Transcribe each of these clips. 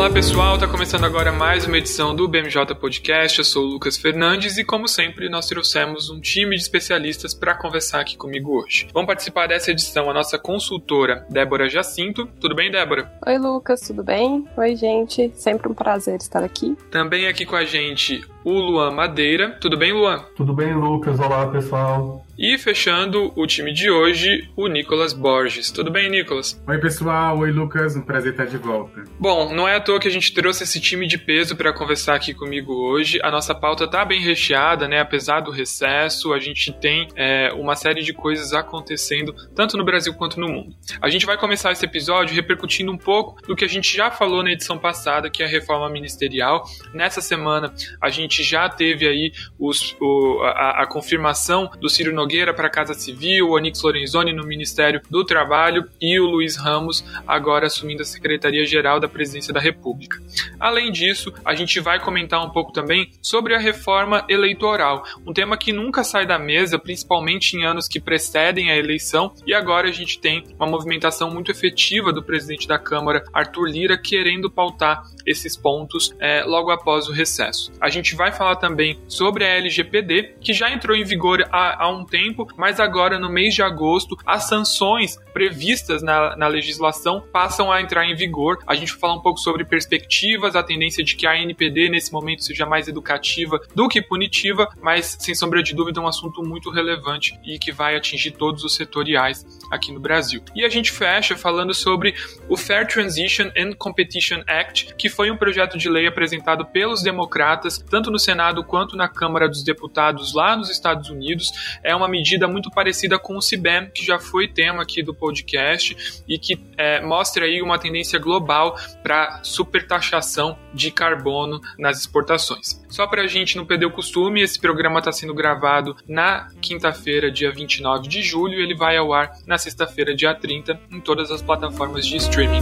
Olá pessoal, está começando agora mais uma edição do BMJ Podcast. Eu sou o Lucas Fernandes e, como sempre, nós trouxemos um time de especialistas para conversar aqui comigo hoje. Vamos participar dessa edição a nossa consultora Débora Jacinto. Tudo bem, Débora? Oi, Lucas, tudo bem? Oi, gente. Sempre um prazer estar aqui. Também aqui com a gente o Luan Madeira. Tudo bem, Luan? Tudo bem, Lucas. Olá, pessoal. E fechando o time de hoje, o Nicolas Borges. Tudo bem, Nicolas? Oi, pessoal. Oi, Lucas. Um prazer estar de volta. Bom, não é à toa que a gente trouxe esse time de peso para conversar aqui comigo hoje. A nossa pauta tá bem recheada, né? Apesar do recesso, a gente tem é, uma série de coisas acontecendo, tanto no Brasil quanto no mundo. A gente vai começar esse episódio repercutindo um pouco do que a gente já falou na edição passada, que é a reforma ministerial. Nessa semana, a gente já teve aí os, o, a, a confirmação do Ciro Nogueira Nogueira para a Casa Civil, o Onix Lorenzoni no Ministério do Trabalho e o Luiz Ramos agora assumindo a Secretaria-Geral da Presidência da República. Além disso, a gente vai comentar um pouco também sobre a reforma eleitoral, um tema que nunca sai da mesa, principalmente em anos que precedem a eleição, e agora a gente tem uma movimentação muito efetiva do presidente da Câmara, Arthur Lira, querendo pautar esses pontos é, logo após o recesso. A gente vai falar também sobre a LGPD, que já entrou em vigor há, há um tempo mas agora no mês de agosto as sanções previstas na, na legislação passam a entrar em vigor. A gente vai falar um pouco sobre perspectivas, a tendência de que a NPD nesse momento seja mais educativa do que punitiva, mas sem sombra de dúvida é um assunto muito relevante e que vai atingir todos os setoriais aqui no Brasil. E a gente fecha falando sobre o Fair Transition and Competition Act, que foi um projeto de lei apresentado pelos democratas, tanto no Senado quanto na Câmara dos Deputados lá nos Estados Unidos. É uma medida muito parecida com o CIBEM, que já foi tema aqui do podcast e que é, mostra aí uma tendência global para supertaxação de carbono nas exportações. Só para a gente não perder o costume, esse programa está sendo gravado na quinta-feira, dia 29 de julho, e ele vai ao ar na sexta-feira, dia 30, em todas as plataformas de streaming.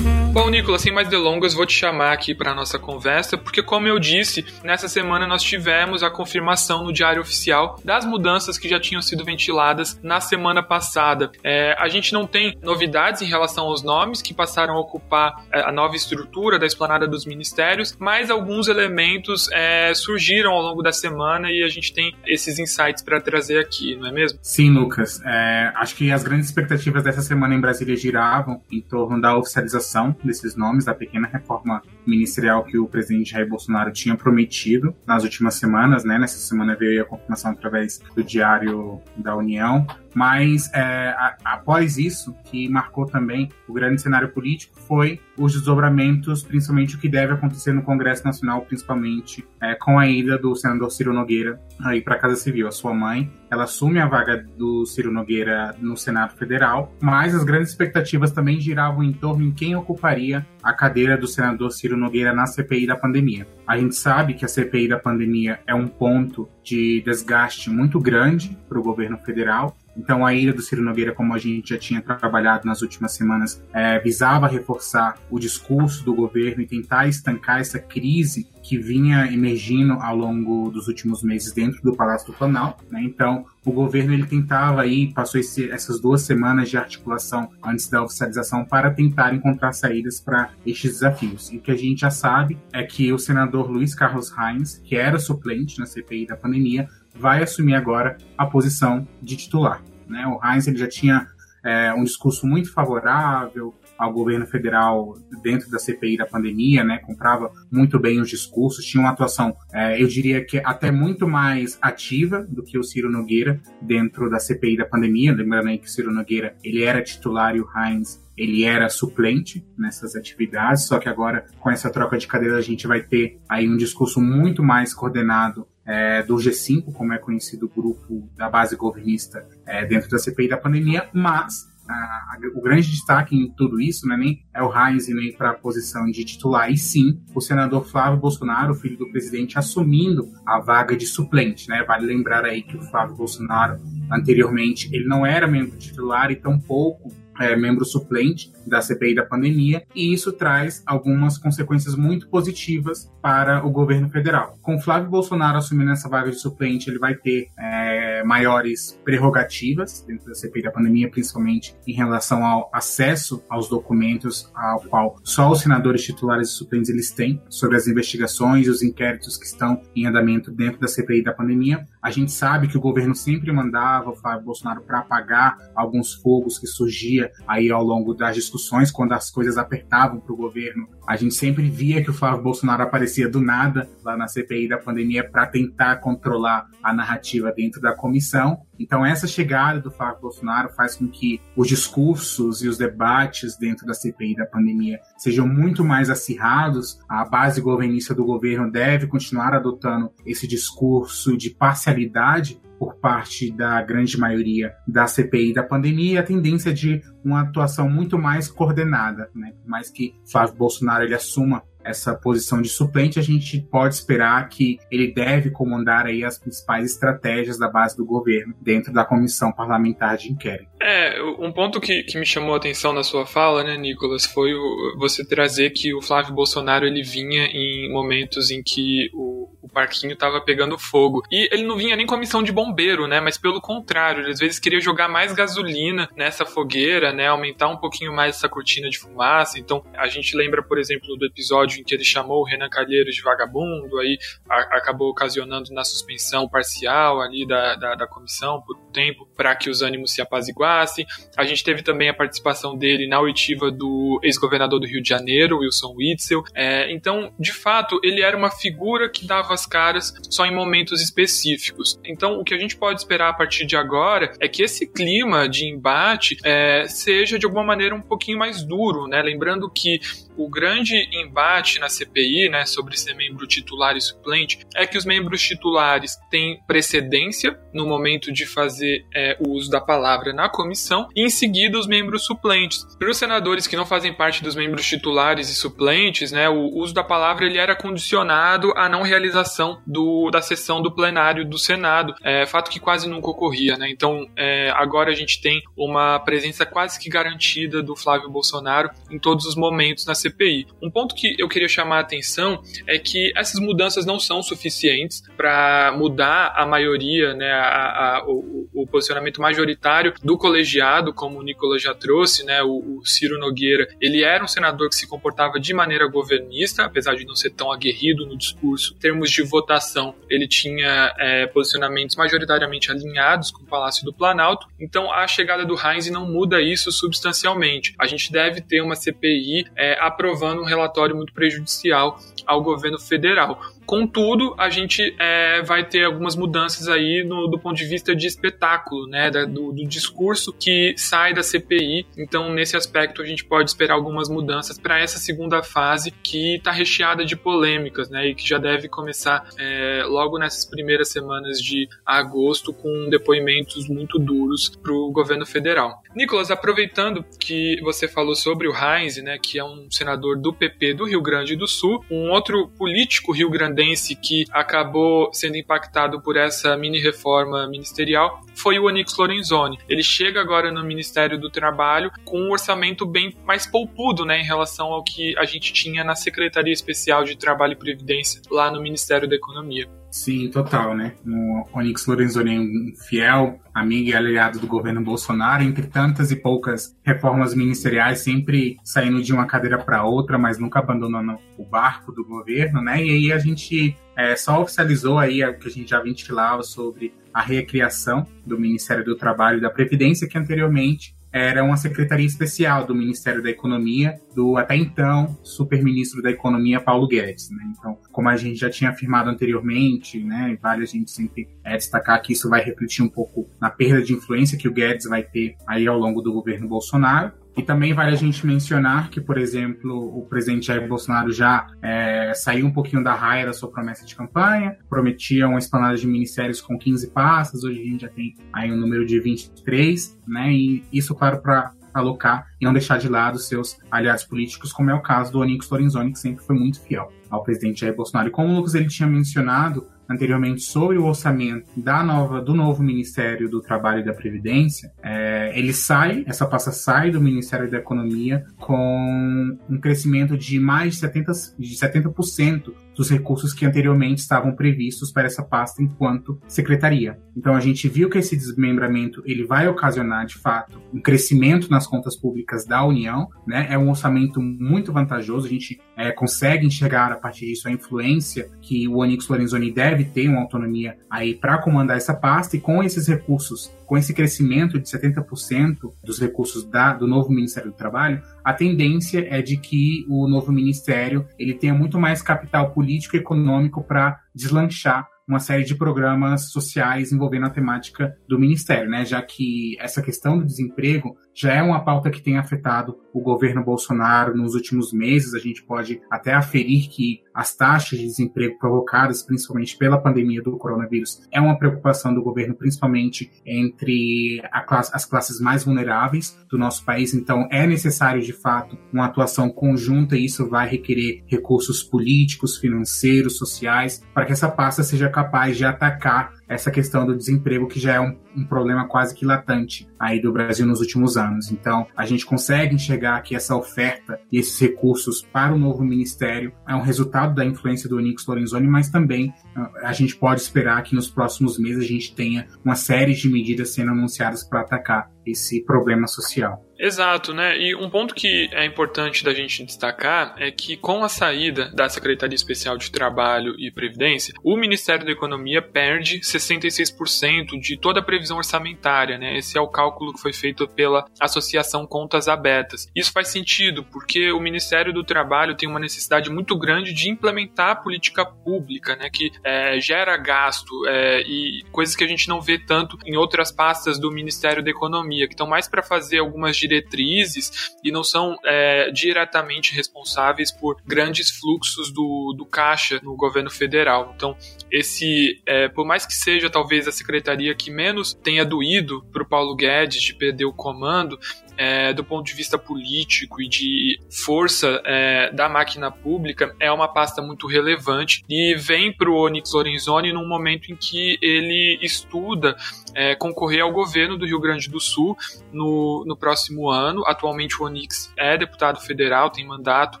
Bom, Nicolas, sem mais delongas, vou te chamar aqui para nossa conversa, porque, como eu disse, nessa semana nós tivemos a confirmação no Diário Oficial das mudanças que já tinham sido ventiladas na semana passada. É, a gente não tem novidades em relação aos nomes que passaram a ocupar é, a nova estrutura da esplanada dos ministérios, mas alguns elementos é, surgiram ao longo da semana e a gente tem esses insights para trazer aqui, não é mesmo? Sim, Lucas. É, acho que as grandes expectativas dessa semana em Brasília giravam em torno da oficialização desses nomes da pequena reforma ministerial que o presidente Jair Bolsonaro tinha prometido nas últimas semanas, né? Nessa semana veio a confirmação através do Diário da União. Mas é, a, após isso, que marcou também o grande cenário político, foi os desdobramentos, principalmente o que deve acontecer no Congresso Nacional, principalmente é, com a ida do senador Ciro Nogueira aí para a Casa Civil. A sua mãe, ela assume a vaga do Ciro Nogueira no Senado Federal, mas as grandes expectativas também giravam em torno em quem ocuparia a cadeira do senador Ciro Nogueira na CPI da pandemia. A gente sabe que a CPI da pandemia é um ponto de desgaste muito grande para o governo federal então, a ida do Ciro Nogueira, como a gente já tinha trabalhado nas últimas semanas, é, visava reforçar o discurso do governo e tentar estancar essa crise que vinha emergindo ao longo dos últimos meses dentro do Palácio do Planalto. Né? Então, o governo ele tentava aí, passou esse, essas duas semanas de articulação antes da oficialização para tentar encontrar saídas para estes desafios. E o que a gente já sabe é que o senador Luiz Carlos Reins, que era suplente na CPI da pandemia, vai assumir agora a posição de titular. Né? O Heinz ele já tinha é, um discurso muito favorável ao governo federal dentro da CPI da pandemia, né? comprava muito bem os discursos, tinha uma atuação, é, eu diria que até muito mais ativa do que o Ciro Nogueira dentro da CPI da pandemia. Lembrando aí que o Ciro Nogueira ele era titular e o Heinz ele era suplente nessas atividades, só que agora com essa troca de cadeira a gente vai ter aí um discurso muito mais coordenado é, do G5, como é conhecido o grupo da base governista é, dentro da CPI da pandemia, mas a, a, o grande destaque em tudo isso não é nem é o Heinz nem para a posição de titular, e sim o senador Flávio Bolsonaro, filho do presidente, assumindo a vaga de suplente. Né? Vale lembrar aí que o Flávio Bolsonaro, anteriormente, ele não era membro titular e tampouco é, membro suplente da CPI da pandemia, e isso traz algumas consequências muito positivas para o governo federal. Com Flávio Bolsonaro assumindo essa vaga de suplente, ele vai ter é, maiores prerrogativas dentro da CPI da pandemia, principalmente em relação ao acesso aos documentos, ao qual só os senadores titulares e suplentes eles têm sobre as investigações e os inquéritos que estão em andamento dentro da CPI da pandemia. A gente sabe que o governo sempre mandava o Flávio Bolsonaro para apagar alguns fogos que surgia aí ao longo das discussões quando as coisas apertavam para o governo. A gente sempre via que o Flávio Bolsonaro aparecia do nada lá na CPI da pandemia para tentar controlar a narrativa dentro da comissão. Então essa chegada do Flávio Bolsonaro faz com que os discursos e os debates dentro da CPI da pandemia sejam muito mais acirrados. A base governista do governo deve continuar adotando esse discurso de parcialidade por parte da grande maioria da CPI da pandemia, a tendência de uma atuação muito mais coordenada, né? Mais que Flávio Bolsonaro ele assuma essa posição de suplente, a gente pode esperar que ele deve comandar aí as principais estratégias da base do governo dentro da comissão parlamentar de inquérito. É, um ponto que, que me chamou a atenção na sua fala, né, Nicolas, foi o, você trazer que o Flávio Bolsonaro ele vinha em momentos em que o, o parquinho estava pegando fogo. E ele não vinha nem com a missão de bombeiro, né, mas pelo contrário, ele às vezes queria jogar mais gasolina nessa fogueira, né, aumentar um pouquinho mais essa cortina de fumaça. Então, a gente lembra, por exemplo, do episódio em que ele chamou o Renan Calheiros de vagabundo, aí a, acabou ocasionando na suspensão parcial ali da, da, da comissão por tempo para que os ânimos se apaziguassem. A gente teve também a participação dele na oitiva do ex-governador do Rio de Janeiro, Wilson Witzel. É, então, de fato, ele era uma figura que dava as caras só em momentos específicos. Então, o que a gente pode esperar a partir de agora é que esse clima de embate é, seja de alguma maneira um pouquinho mais duro, né? Lembrando que o grande embate na CPI, né, sobre ser membro titular e suplente, é que os membros titulares têm precedência no momento de fazer é, o uso da palavra na comissão, e em seguida os membros suplentes. Para os senadores que não fazem parte dos membros titulares e suplentes, né, o uso da palavra ele era condicionado à não realização do, da sessão do plenário do Senado, é, fato que quase nunca ocorria. Né? Então, é, agora a gente tem uma presença quase que garantida do Flávio Bolsonaro em todos os momentos na CPI. Um ponto que eu queria chamar a atenção é que essas mudanças não são suficientes para mudar a maioria, né, a, a, o, o, posicionamento majoritário do colegiado, como o Nicolas já trouxe, né, o, o, Ciro Nogueira, ele era um senador que se comportava de maneira governista, apesar de não ser tão aguerrido no discurso. Em termos de votação, ele tinha é, posicionamentos majoritariamente alinhados com o Palácio do Planalto, então a chegada do Heinz não muda isso substancialmente. A gente deve ter uma CPI é, aprovando um relatório muito prejudicial ao governo federal. Contudo, a gente é, vai ter algumas mudanças aí no, do ponto de vista de espetáculo, né, da, do, do, discurso que sai da CPI. Então, nesse aspecto, a gente pode esperar algumas mudanças para essa segunda fase que está recheada de polêmicas, né, e que já deve começar é, logo nessas primeiras semanas de agosto com depoimentos muito duros para o governo federal. Nicolas, aproveitando que você falou sobre o Heinz, né, que é um senador do PP do Rio Grande do Sul, um outro político rio-grandense que acabou sendo impactado por essa mini reforma ministerial foi o Onix Lorenzoni. Ele chega agora no Ministério do Trabalho com um orçamento bem mais poupudo, né, em relação ao que a gente tinha na Secretaria Especial de Trabalho e Previdência lá no Ministério da Economia. Sim, total, né? O Onyx Lorenzoni é um fiel amigo e aliado do governo Bolsonaro, entre tantas e poucas reformas ministeriais, sempre saindo de uma cadeira para outra, mas nunca abandonando o barco do governo, né? E aí a gente é, só oficializou aí o que a gente já ventilava sobre a recriação do Ministério do Trabalho e da Previdência, que anteriormente era uma secretaria especial do Ministério da Economia, do até então super-ministro da Economia Paulo Guedes. Né? Então, como a gente já tinha afirmado anteriormente, né, vale a gente sempre é, destacar que isso vai refletir um pouco na perda de influência que o Guedes vai ter aí ao longo do governo Bolsonaro. E também vale a gente mencionar que, por exemplo, o presidente Jair Bolsonaro já é, saiu um pouquinho da raia da sua promessa de campanha, prometia uma esplanada de ministérios com 15 pastas, hoje a gente já tem aí um número de 23, né? E isso, claro, para alocar e não deixar de lado seus aliados políticos, como é o caso do Onix Lorenzoni, que sempre foi muito fiel ao presidente Jair Bolsonaro. E como o Lucas ele tinha mencionado, anteriormente sobre o orçamento da nova, do novo Ministério do Trabalho e da Previdência, é, ele sai, essa pasta sai do Ministério da Economia com um crescimento de mais de 70%, de 70% dos recursos que anteriormente estavam previstos para essa pasta enquanto secretaria. Então a gente viu que esse desmembramento ele vai ocasionar de fato um crescimento nas contas públicas da União, né? É um orçamento muito vantajoso, a gente é, consegue enxergar a partir disso a influência que o Onyx Lorenzoni deve ter uma autonomia aí para comandar essa pasta e com esses recursos, com esse crescimento de 70% dos recursos da, do novo Ministério do Trabalho, a tendência é de que o novo ministério ele tenha muito mais capital político e econômico para deslanchar uma série de programas sociais envolvendo a temática do Ministério, né? Já que essa questão do desemprego já é uma pauta que tem afetado o governo Bolsonaro nos últimos meses. A gente pode até aferir que as taxas de desemprego provocadas principalmente pela pandemia do coronavírus é uma preocupação do governo, principalmente entre classe, as classes mais vulneráveis do nosso país. Então, é necessário, de fato, uma atuação conjunta e isso vai requerer recursos políticos, financeiros, sociais, para que essa pasta seja capaz de atacar essa questão do desemprego que já é um, um, problema quase que latente aí do Brasil nos últimos anos. Então, a gente consegue enxergar que essa oferta e esses recursos para o novo ministério é um resultado da influência do Onix Lorenzoni, mas também ah, a gente pode esperar que nos próximos meses a gente tenha uma série de medidas sendo anunciadas para atacar esse problema social. Exato, né? E um ponto que é importante da gente destacar é que com a saída da Secretaria Especial de Trabalho e Previdência, o Ministério da Economia perde 66% de toda a previsão orçamentária, né? Esse é o cálculo que foi feito pela Associação Contas Abertas. Isso faz sentido porque o Ministério do Trabalho tem uma necessidade muito grande de implementar a política pública, né? Que é, gera gasto é, e coisas que a gente não vê tanto em outras pastas do Ministério da Economia, que estão mais para fazer algumas diretrizes e não são é, diretamente responsáveis por grandes fluxos do, do caixa no governo federal. Então, esse, é, por mais que seja talvez a secretaria que menos tenha doído para o Paulo Guedes de perder o comando, é, do ponto de vista político e de força é, da máquina pública, é uma pasta muito relevante e vem para o Onyx Lorenzoni num momento em que ele estuda é, concorrer ao governo do Rio Grande do Sul no, no próximo ano. Atualmente o Onyx é deputado federal, tem mandato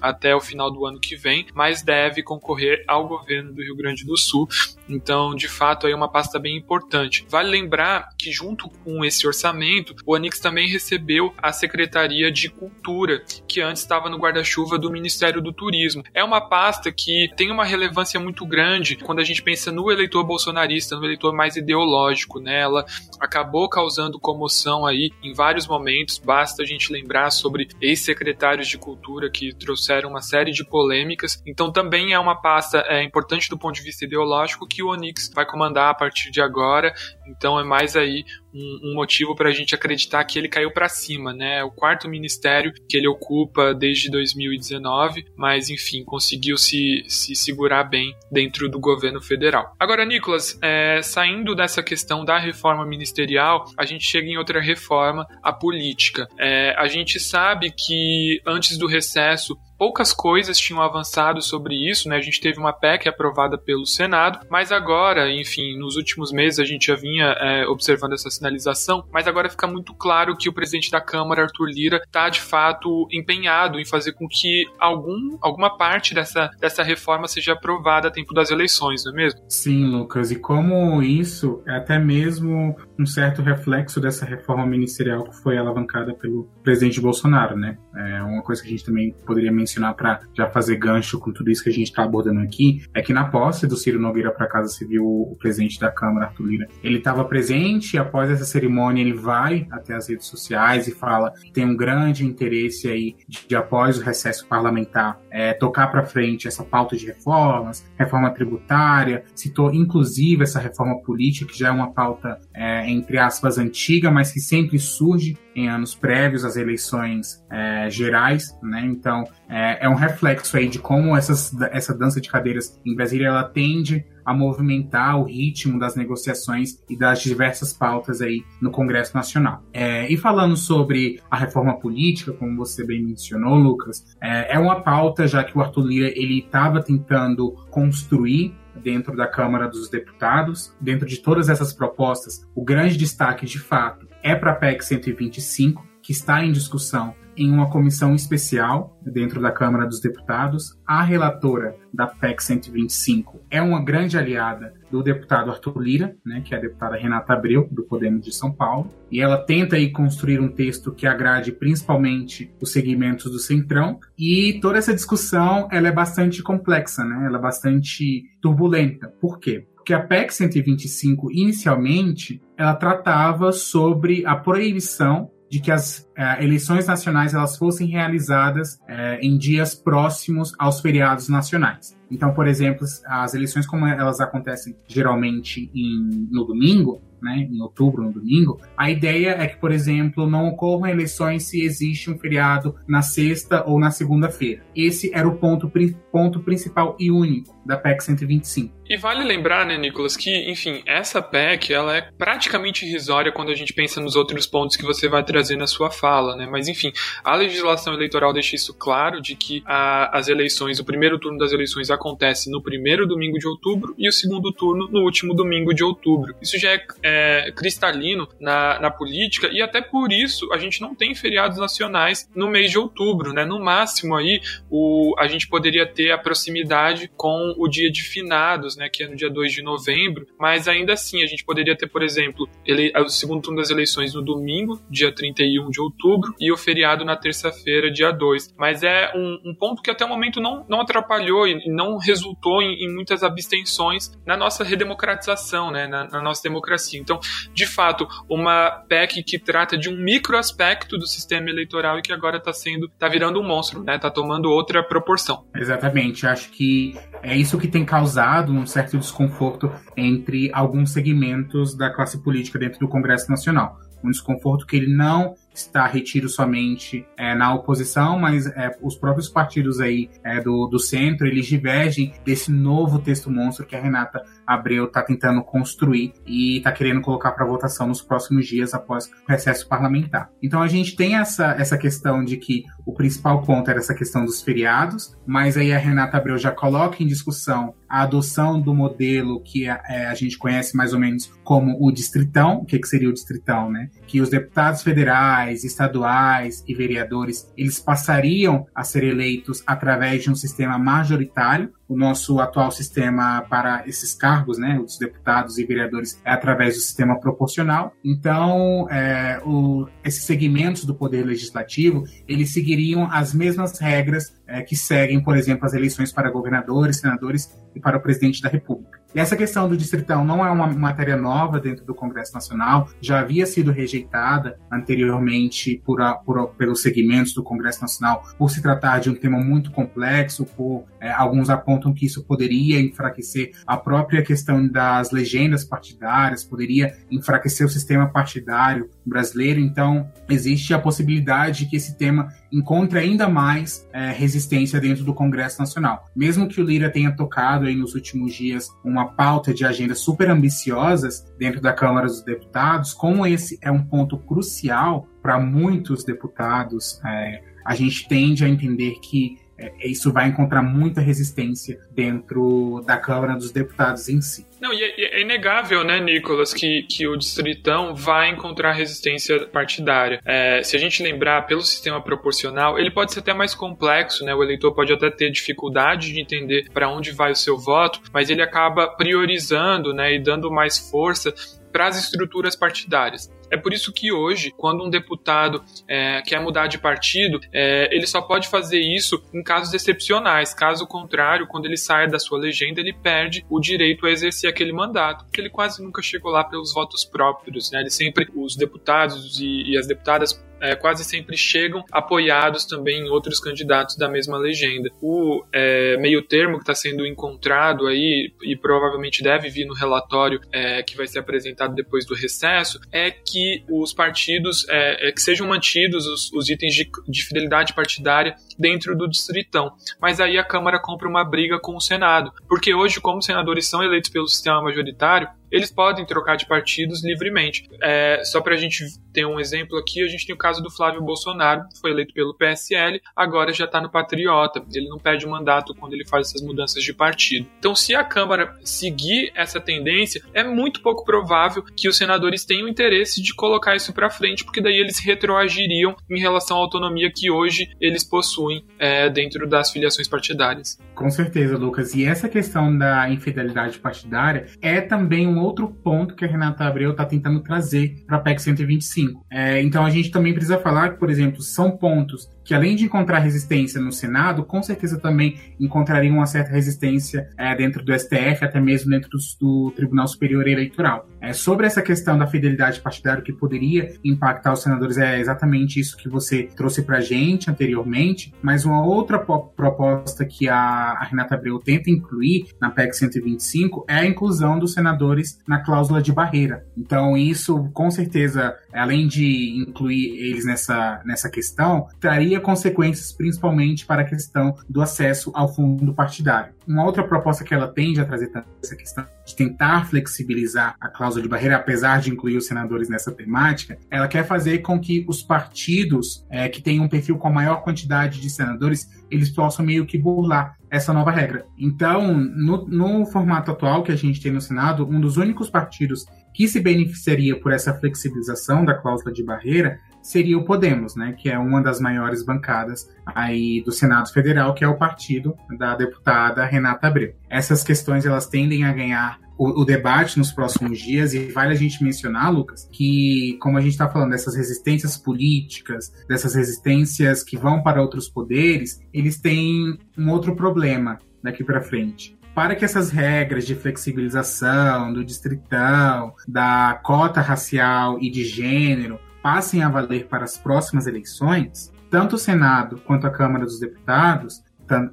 até o final do ano que vem, mas deve concorrer ao governo do Rio Grande do Sul. Então, de fato, é uma pasta bem importante. Vale lembrar que junto com esse orçamento, o Onyx também recebeu a Secretaria de Cultura, que antes estava no guarda-chuva do Ministério do Turismo. É uma pasta que tem uma relevância muito grande quando a gente pensa no eleitor bolsonarista, no eleitor mais ideológico, né? Ela acabou causando comoção aí em vários momentos, basta a gente lembrar sobre ex-secretários de cultura que trouxeram uma série de polêmicas. Então também é uma pasta é, importante do ponto de vista ideológico que o Onix vai comandar a partir de agora. Então é mais aí um, um motivo para a gente acreditar que ele caiu para cima, né? O quarto ministério que ele ocupa desde 2019, mas enfim, conseguiu se, se segurar bem dentro do governo federal. Agora, Nicolas, é, saindo dessa questão da reforma ministerial, a gente chega em outra reforma, a política. É, a gente sabe que antes do recesso poucas coisas tinham avançado sobre isso, né? A gente teve uma PEC aprovada pelo Senado, mas agora, enfim, nos últimos meses a gente já vinha é, observando essa sinalização, mas agora fica muito claro que o presidente da Câmara, Arthur Lira, está de fato empenhado em fazer com que algum, alguma parte dessa, dessa reforma seja aprovada a tempo das eleições, não é mesmo? Sim, Lucas, e como isso é até mesmo um certo reflexo dessa reforma ministerial que foi alavancada pelo presidente Bolsonaro, né? É uma coisa que a gente também poderia mencionar mencionar para já fazer gancho com tudo isso que a gente está abordando aqui, é que na posse do Ciro Nogueira para Casa Civil, o presidente da Câmara, Arthur Lira, ele estava presente e após essa cerimônia ele vai até as redes sociais e fala que tem um grande interesse aí de, de após o recesso parlamentar é, tocar para frente essa pauta de reformas, reforma tributária, citou inclusive essa reforma política, que já é uma pauta, é, entre aspas, antiga, mas que sempre surge em anos prévios às eleições é, gerais, né? Então é, é, um reflexo aí de como essas, essa dança de cadeiras em Brasília ela tende a movimentar o ritmo das negociações e das diversas pautas aí no Congresso Nacional. É, e falando sobre a reforma política, como você bem mencionou, Lucas, é, é uma pauta já que o Arthur Lira ele estava tentando construir dentro da Câmara dos Deputados. Dentro de todas essas propostas, o grande destaque, de fato, é para a PEC 125, que está em discussão em uma comissão especial dentro da Câmara dos Deputados. A relatora da PEC 125 é uma grande aliada do deputado Arthur Lira, né, que é a deputada Renata Abreu, do Podemos de São Paulo, e ela tenta aí construir um texto que agrade principalmente os segmentos do Centrão, e toda essa discussão ela é bastante complexa, né, ela é bastante turbulenta. Por quê? Porque a PEC 125, inicialmente, ela tratava sobre a proibição de que as é, eleições nacionais elas fossem realizadas é, em dias próximos aos feriados nacionais. Então, por exemplo, as eleições como elas acontecem geralmente em, no domingo, né, em outubro, no domingo, a ideia é que, por exemplo, não ocorram eleições se existe um feriado na sexta ou na segunda-feira. Esse era o ponto, ponto principal e único da PEC 125. E vale lembrar, né, Nicolas, que, enfim, essa PEC, ela é praticamente irrisória quando a gente pensa nos outros pontos que você vai trazer na sua fala, né? Mas, enfim, a legislação eleitoral deixa isso claro de que a, as eleições, o primeiro turno das eleições acontece no primeiro domingo de outubro e o segundo turno no último domingo de outubro. Isso já é, é cristalino na, na política e até por isso a gente não tem feriados nacionais no mês de outubro, né? No máximo aí, o, a gente poderia ter a proximidade com o dia de finados, né, que é no dia 2 de novembro, mas ainda assim a gente poderia ter, por exemplo, ele, o segundo turno das eleições no domingo, dia 31 de outubro, e o feriado na terça-feira, dia 2. Mas é um, um, ponto que até o momento não, não atrapalhou e não resultou em, em muitas abstenções na nossa redemocratização, né, na, na nossa democracia. Então, de fato, uma PEC que trata de um micro aspecto do sistema eleitoral e que agora está sendo, está virando um monstro, né, está tomando outra proporção. Exatamente. Acho que é isso que tem causado um certo desconforto entre alguns segmentos da classe política dentro do Congresso Nacional. Um desconforto que ele não está retido somente é, na oposição, mas é, os próprios partidos aí é, do, do centro, eles divergem desse novo texto monstro que a Renata Abreu está tentando construir e está querendo colocar para votação nos próximos dias após o recesso parlamentar. Então a gente tem essa, essa questão de que o principal ponto era essa questão dos feriados, mas aí a Renata Abreu já coloca em discussão a adoção do modelo que a, é, a gente conhece mais ou menos como o distritão. O que, que seria o distritão, né? Que os deputados federais, estaduais e vereadores eles passariam a ser eleitos através de um sistema majoritário, o nosso atual sistema para esses cargos, né, os deputados e vereadores, é através do sistema proporcional. Então, é, o, esses segmentos do poder legislativo, eles seguiriam as mesmas regras é, que seguem, por exemplo, as eleições para governadores, senadores e para o presidente da República. E essa questão do distritão não é uma matéria nova dentro do Congresso Nacional, já havia sido rejeitada anteriormente por, a, por pelos segmentos do Congresso Nacional por se tratar de um tema muito complexo, por é, alguns apontam que isso poderia enfraquecer a própria questão das legendas partidárias, poderia enfraquecer o sistema partidário brasileiro. Então, existe a possibilidade de que esse tema encontre ainda mais é, resistência dentro do Congresso Nacional. Mesmo que o Lira tenha tocado aí nos últimos dias uma pauta de agenda super ambiciosas dentro da Câmara dos Deputados, como esse é um ponto crucial para muitos deputados, é, a gente tende a entender que é, isso vai encontrar muita resistência dentro da Câmara dos Deputados em si. Não, e é, é, inegável, né, Nicolas, que, que o distritão vai encontrar resistência partidária. É, se a gente lembrar pelo sistema proporcional, ele pode ser até mais complexo, né? O eleitor pode até ter dificuldade de entender para onde vai o seu voto, mas ele acaba priorizando, né, e dando mais força para as estruturas partidárias. É por isso que hoje, quando um deputado é, quer mudar de partido, é, ele só pode fazer isso em casos excepcionais. Caso contrário, quando ele sai da sua legenda, ele perde o direito a exercer aquele mandato, porque ele quase nunca chegou lá pelos votos próprios. Né? Ele sempre, os deputados e, e as deputadas é, quase sempre chegam apoiados também em outros candidatos da mesma legenda. O é, meio termo que está sendo encontrado aí, e provavelmente deve vir no relatório é, que vai ser apresentado depois do recesso, é que os partidos, é, é, que sejam mantidos os, os itens de, de fidelidade partidária dentro do distritão. Mas aí a Câmara compra uma briga com o Senado, porque hoje, como os senadores são eleitos pelo sistema majoritário, eles podem trocar de partidos livremente. É, só para a gente ter um exemplo aqui, a gente tem o caso do Flávio Bolsonaro, foi eleito pelo PSL, agora já está no Patriota. Ele não perde o mandato quando ele faz essas mudanças de partido. Então, se a Câmara seguir essa tendência, é muito pouco provável que os senadores tenham interesse de colocar isso para frente, porque daí eles retroagiriam em relação à autonomia que hoje eles possuem é, dentro das filiações partidárias. Com certeza, Lucas. E essa questão da infidelidade partidária é também um outro ponto que a Renata Abreu está tentando trazer para a PEC 125. É, então a gente também precisa falar que, por exemplo, são pontos que além de encontrar resistência no Senado, com certeza também encontrariam uma certa resistência é, dentro do STF, até mesmo dentro do, do Tribunal Superior Eleitoral. É, sobre essa questão da fidelidade partidária que poderia impactar os senadores, é exatamente isso que você trouxe para a gente anteriormente, mas uma outra proposta que a, a Renata Abreu tenta incluir na PEC 125 é a inclusão dos senadores na cláusula de barreira. Então, isso, com certeza, além de incluir eles nessa, nessa questão, traria consequências principalmente para a questão do acesso ao fundo partidário. Uma outra proposta que ela tende a trazer também essa questão de tentar flexibilizar a cláusula de barreira, apesar de incluir os senadores nessa temática, ela quer fazer com que os partidos é, que têm um perfil com a maior quantidade de senadores, eles possam meio que burlar essa nova regra. Então, no, no formato atual que a gente tem no Senado, um dos únicos partidos que se beneficiaria por essa flexibilização da cláusula de barreira seria o Podemos, né, que é uma das maiores bancadas aí do Senado Federal, que é o partido da deputada Renata Abreu. Essas questões elas tendem a ganhar o, o, debate nos próximos dias e vale a gente mencionar, Lucas, que como a gente está falando dessas resistências políticas, dessas resistências que vão para outros poderes, eles têm um outro problema daqui para frente para que essas regras de flexibilização do distritão, da cota racial e de gênero passem a valer para as próximas eleições, tanto o Senado quanto a Câmara dos Deputados,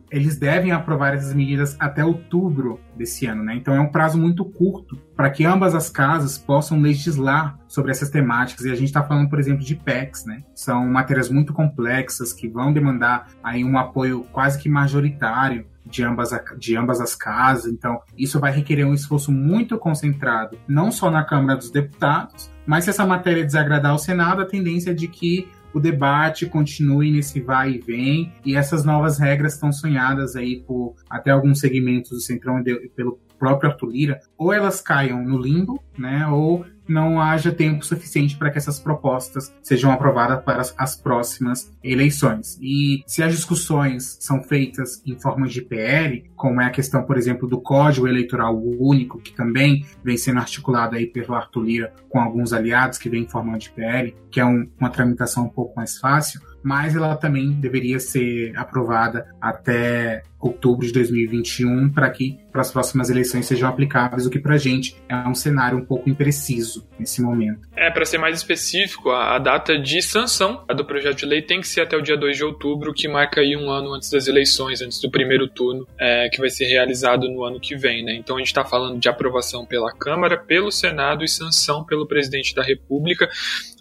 eles devem aprovar essas medidas até outubro desse ano, né? Então é um prazo muito curto para que ambas as casas possam legislar sobre essas temáticas. E a gente está falando, por exemplo, de PECs, né? São matérias muito complexas que vão demandar aí um apoio quase que majoritário de ambas, de ambas as casas. Então, isso vai requerer um esforço muito concentrado, não só na Câmara dos Deputados, mas se essa matéria desagradar ao Senado, a tendência é de que o debate continue nesse vai e vem e essas novas regras estão sonhadas aí por até alguns segmentos do Centrão e pelo próprio Arthur Lira, ou elas caiam no limbo, né, ou não haja tempo suficiente para que essas propostas sejam aprovadas para as próximas eleições. E se as discussões são feitas em forma de PL, como é a questão, por exemplo, do Código Eleitoral Único, que também vem sendo articulado aí pelo Arthur Lira com alguns aliados que vem em forma de PL, que é um, uma tramitação um pouco mais fácil, mas ela também deveria ser aprovada até outubro de 2021 para que para as próximas eleições sejam aplicáveis, o que para a gente é um cenário um pouco impreciso nesse momento. É, para ser mais específico, a, data de sanção do projeto de lei tem que ser até o dia 2 de outubro, que marca aí um ano antes das eleições, antes do primeiro turno, é, que vai ser realizado no ano que vem. Né? Então a gente está falando de aprovação pela Câmara, pelo Senado e sanção pelo presidente da República.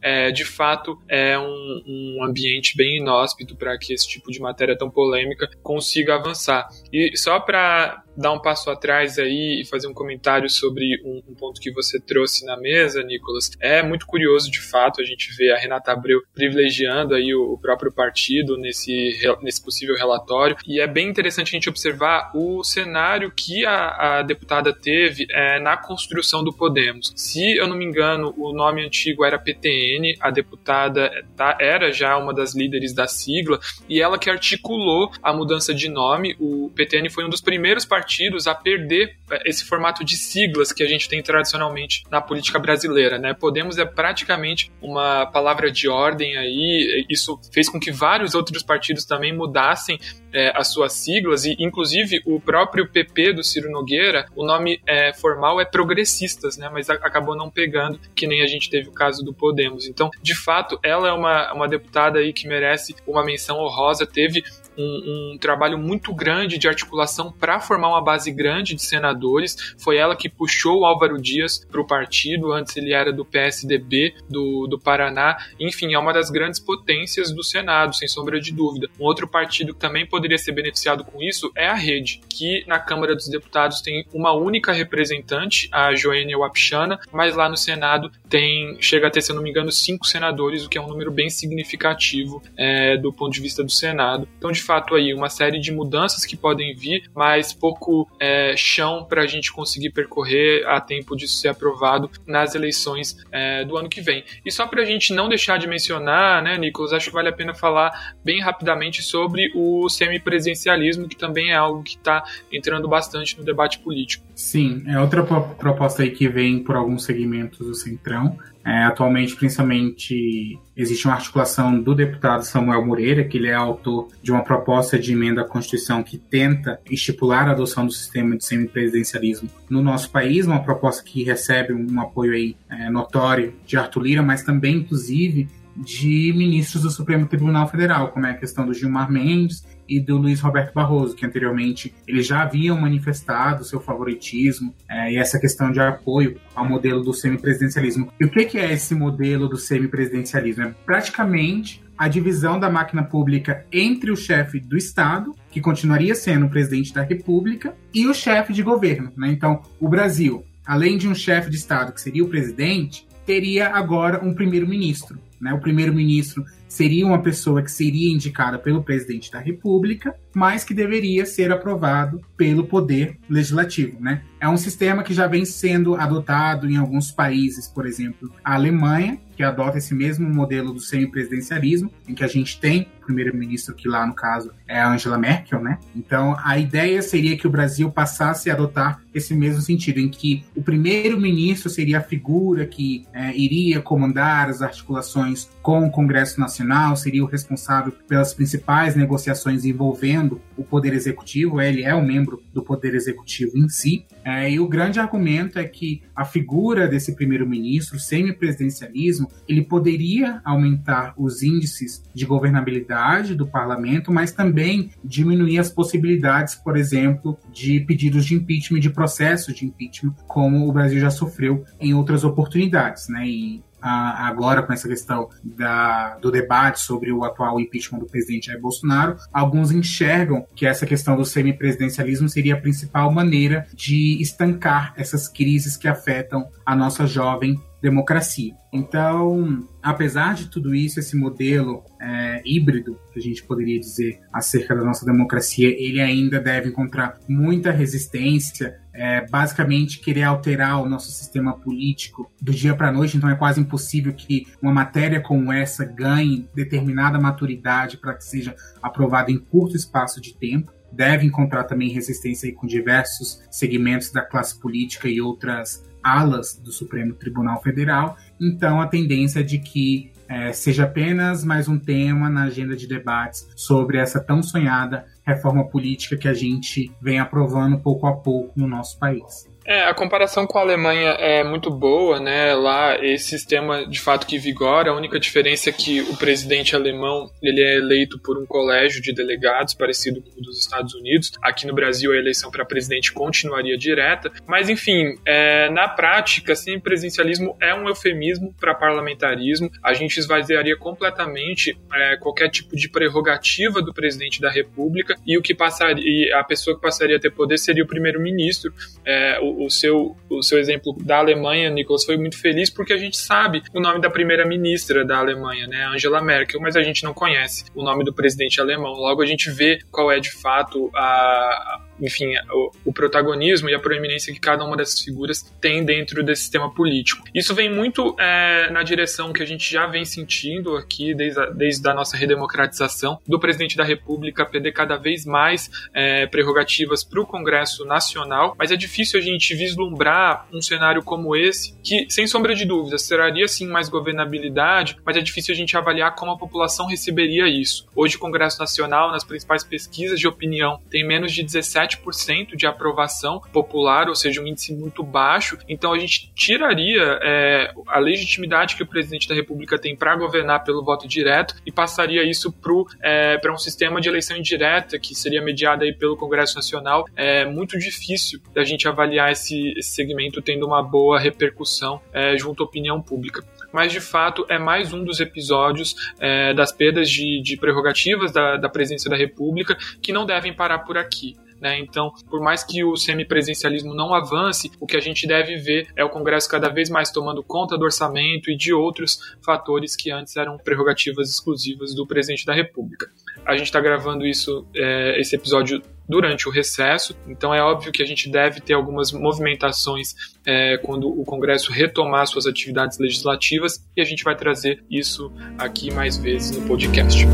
É, de fato, é um, um ambiente bem inóspito para que esse tipo de matéria tão polêmica consiga avançar. E só para dar um passo atrás aí e fazer um comentário sobre um, um, ponto que você trouxe na mesa, Nicolas. É muito curioso, de fato, a gente ver a Renata Abreu privilegiando aí o, o próprio partido nesse, nesse possível relatório. E é bem interessante a gente observar o cenário que a, a deputada teve é, na construção do Podemos. Se eu não me engano, o nome antigo era PTN, a deputada tá, era já uma das líderes da sigla, e ela que articulou a mudança de nome. O PTN foi um dos primeiros partidos partidos a perder eh, esse formato de siglas que a gente tem tradicionalmente na política brasileira, né? Podemos é praticamente uma palavra de ordem aí, isso fez com que vários outros partidos também mudassem é, as suas siglas e inclusive o próprio PP do Ciro Nogueira, o nome é, formal é Progressistas, né? Mas a, acabou não pegando, que nem a gente teve o caso do Podemos. Então, de fato, ela é uma, uma deputada aí que merece uma menção honrosa, teve um, um trabalho muito grande de articulação para formar uma base grande de senadores, foi ela que puxou o Álvaro Dias para o partido, antes ele era do PSDB do, do Paraná, enfim, é uma das grandes potências do Senado, sem sombra de dúvida. Um outro partido que também poderia ser beneficiado com isso é a Rede, que na Câmara dos Deputados tem uma única representante, a Joênia Wapchana, mas lá no Senado tem, chega a ter, se não me engano, cinco senadores, o que é um número bem significativo é, do ponto de vista do Senado. Então, de fato, aí, uma série de mudanças que podem vir, mas pouco é, chão para a gente conseguir percorrer a tempo disso ser aprovado nas eleições é, do ano que vem. E só para a gente não deixar de mencionar, né, Nicolas, acho que vale a pena falar bem rapidamente sobre o semipresidencialismo, que também é algo que está entrando bastante no debate político. Sim, é outra proposta aí que vem por alguns segmentos do Centrão. É, atualmente, principalmente, existe uma articulação do deputado Samuel Moreira, que ele é autor de uma proposta de emenda à Constituição que tenta estipular a adoção do sistema de semipresidencialismo no nosso país, uma proposta que recebe um apoio aí, é, notório de Arthur Lira, mas também, inclusive, de ministros do Supremo Tribunal Federal, como é a questão do Gilmar Mendes e do Luiz Roberto Barroso, que anteriormente eles já haviam manifestado seu favoritismo é, e essa questão de apoio ao modelo do semipresidencialismo. E o que é esse modelo do semipresidencialismo? É praticamente a divisão da máquina pública entre o chefe do Estado, que continuaria sendo o presidente da República, e o chefe de governo. Né? Então, o Brasil, além de um chefe de Estado, que seria o presidente, teria agora um primeiro-ministro. Né? O primeiro-ministro seria uma pessoa que seria indicada pelo presidente da República, mas que deveria ser aprovado pelo poder legislativo, né? É um sistema que já vem sendo adotado em alguns países, por exemplo, a Alemanha, que adota esse mesmo modelo do semipresidencialismo, em que a gente tem o primeiro-ministro, que lá no caso é a Angela Merkel, né? Então a ideia seria que o Brasil passasse a adotar esse mesmo sentido, em que o primeiro-ministro seria a figura que é, iria comandar as articulações com o Congresso Nacional, seria o responsável pelas principais negociações envolvendo o Poder Executivo, ele é um membro do Poder Executivo em si, é, e o grande argumento é que a figura desse primeiro-ministro, semipresidencialismo, ele poderia aumentar os índices de governabilidade do parlamento, mas também diminuir as possibilidades, por exemplo, de pedidos de impeachment, de processos de impeachment, como o Brasil já sofreu em outras oportunidades, né? E agora com essa questão da, do debate sobre o atual impeachment do presidente Jair Bolsonaro, alguns enxergam que essa questão do semipresidencialismo seria a principal maneira de estancar essas crises que afetam a nossa jovem democracia. Então, apesar de tudo isso, esse modelo é, híbrido, que a gente poderia dizer, acerca da nossa democracia, ele ainda deve encontrar muita resistência. É, basicamente, querer alterar o nosso sistema político do dia para a noite, então é quase impossível que uma matéria como essa ganhe determinada maturidade para que seja aprovada em curto espaço de tempo deve encontrar também resistência com diversos segmentos da classe política e outras alas do Supremo Tribunal Federal. Então, a tendência é de que é, seja apenas mais um tema na agenda de debates sobre essa tão sonhada reforma política que a gente vem aprovando pouco a pouco no nosso país. É, a comparação com a Alemanha é muito boa, né? Lá esse sistema de fato que vigora, a única diferença é que o presidente alemão ele é eleito por um colégio de delegados parecido com o dos Estados Unidos. Aqui no Brasil a eleição para presidente continuaria direta, mas enfim, é, na prática, sim, presidencialismo é um eufemismo para parlamentarismo. A gente esvaziaria completamente é, qualquer tipo de prerrogativa do presidente da República e o que passaria, a pessoa que passaria a ter poder seria o primeiro-ministro. É, o, seu, o seu exemplo da Alemanha, Nicolas, foi muito feliz porque a gente sabe o nome da primeira-ministra da Alemanha, né, Angela Merkel, mas a gente não conhece o nome do presidente alemão. Logo a gente vê qual é de fato a, enfim, o, o, protagonismo e a proeminência que cada uma dessas figuras tem dentro desse sistema político. Isso vem muito é, na direção que a gente já vem sentindo aqui desde a, desde a nossa redemocratização do presidente da República perder cada vez mais é, prerrogativas para o Congresso Nacional, mas é difícil a gente vislumbrar um cenário como esse, que, sem sombra de dúvidas, traria sim mais governabilidade, mas é difícil a gente avaliar como a população receberia isso. Hoje, o Congresso Nacional, nas principais pesquisas de opinião, tem menos de 17 7% de aprovação popular, ou seja, um índice muito baixo. Então a gente tiraria é, a legitimidade que o presidente da República tem para governar pelo voto direto e passaria isso para é, um sistema de eleição indireta que seria mediado aí pelo Congresso Nacional. É muito difícil da gente avaliar esse, esse segmento tendo uma boa repercussão é, junto à opinião pública mas de fato é mais um dos episódios é, das perdas de, de prerrogativas da, da presidência da República que não devem parar por aqui. Né? Então, por mais que o semipresencialismo não avance, o que a gente deve ver é o Congresso cada vez mais tomando conta do orçamento e de outros fatores que antes eram prerrogativas exclusivas do presidente da República. A gente está gravando isso, é, esse episódio durante o recesso, então é óbvio que a gente deve ter algumas movimentações é, quando o Congresso retomar suas atividades legislativas e a gente vai trazer isso aqui mais vezes no podcast.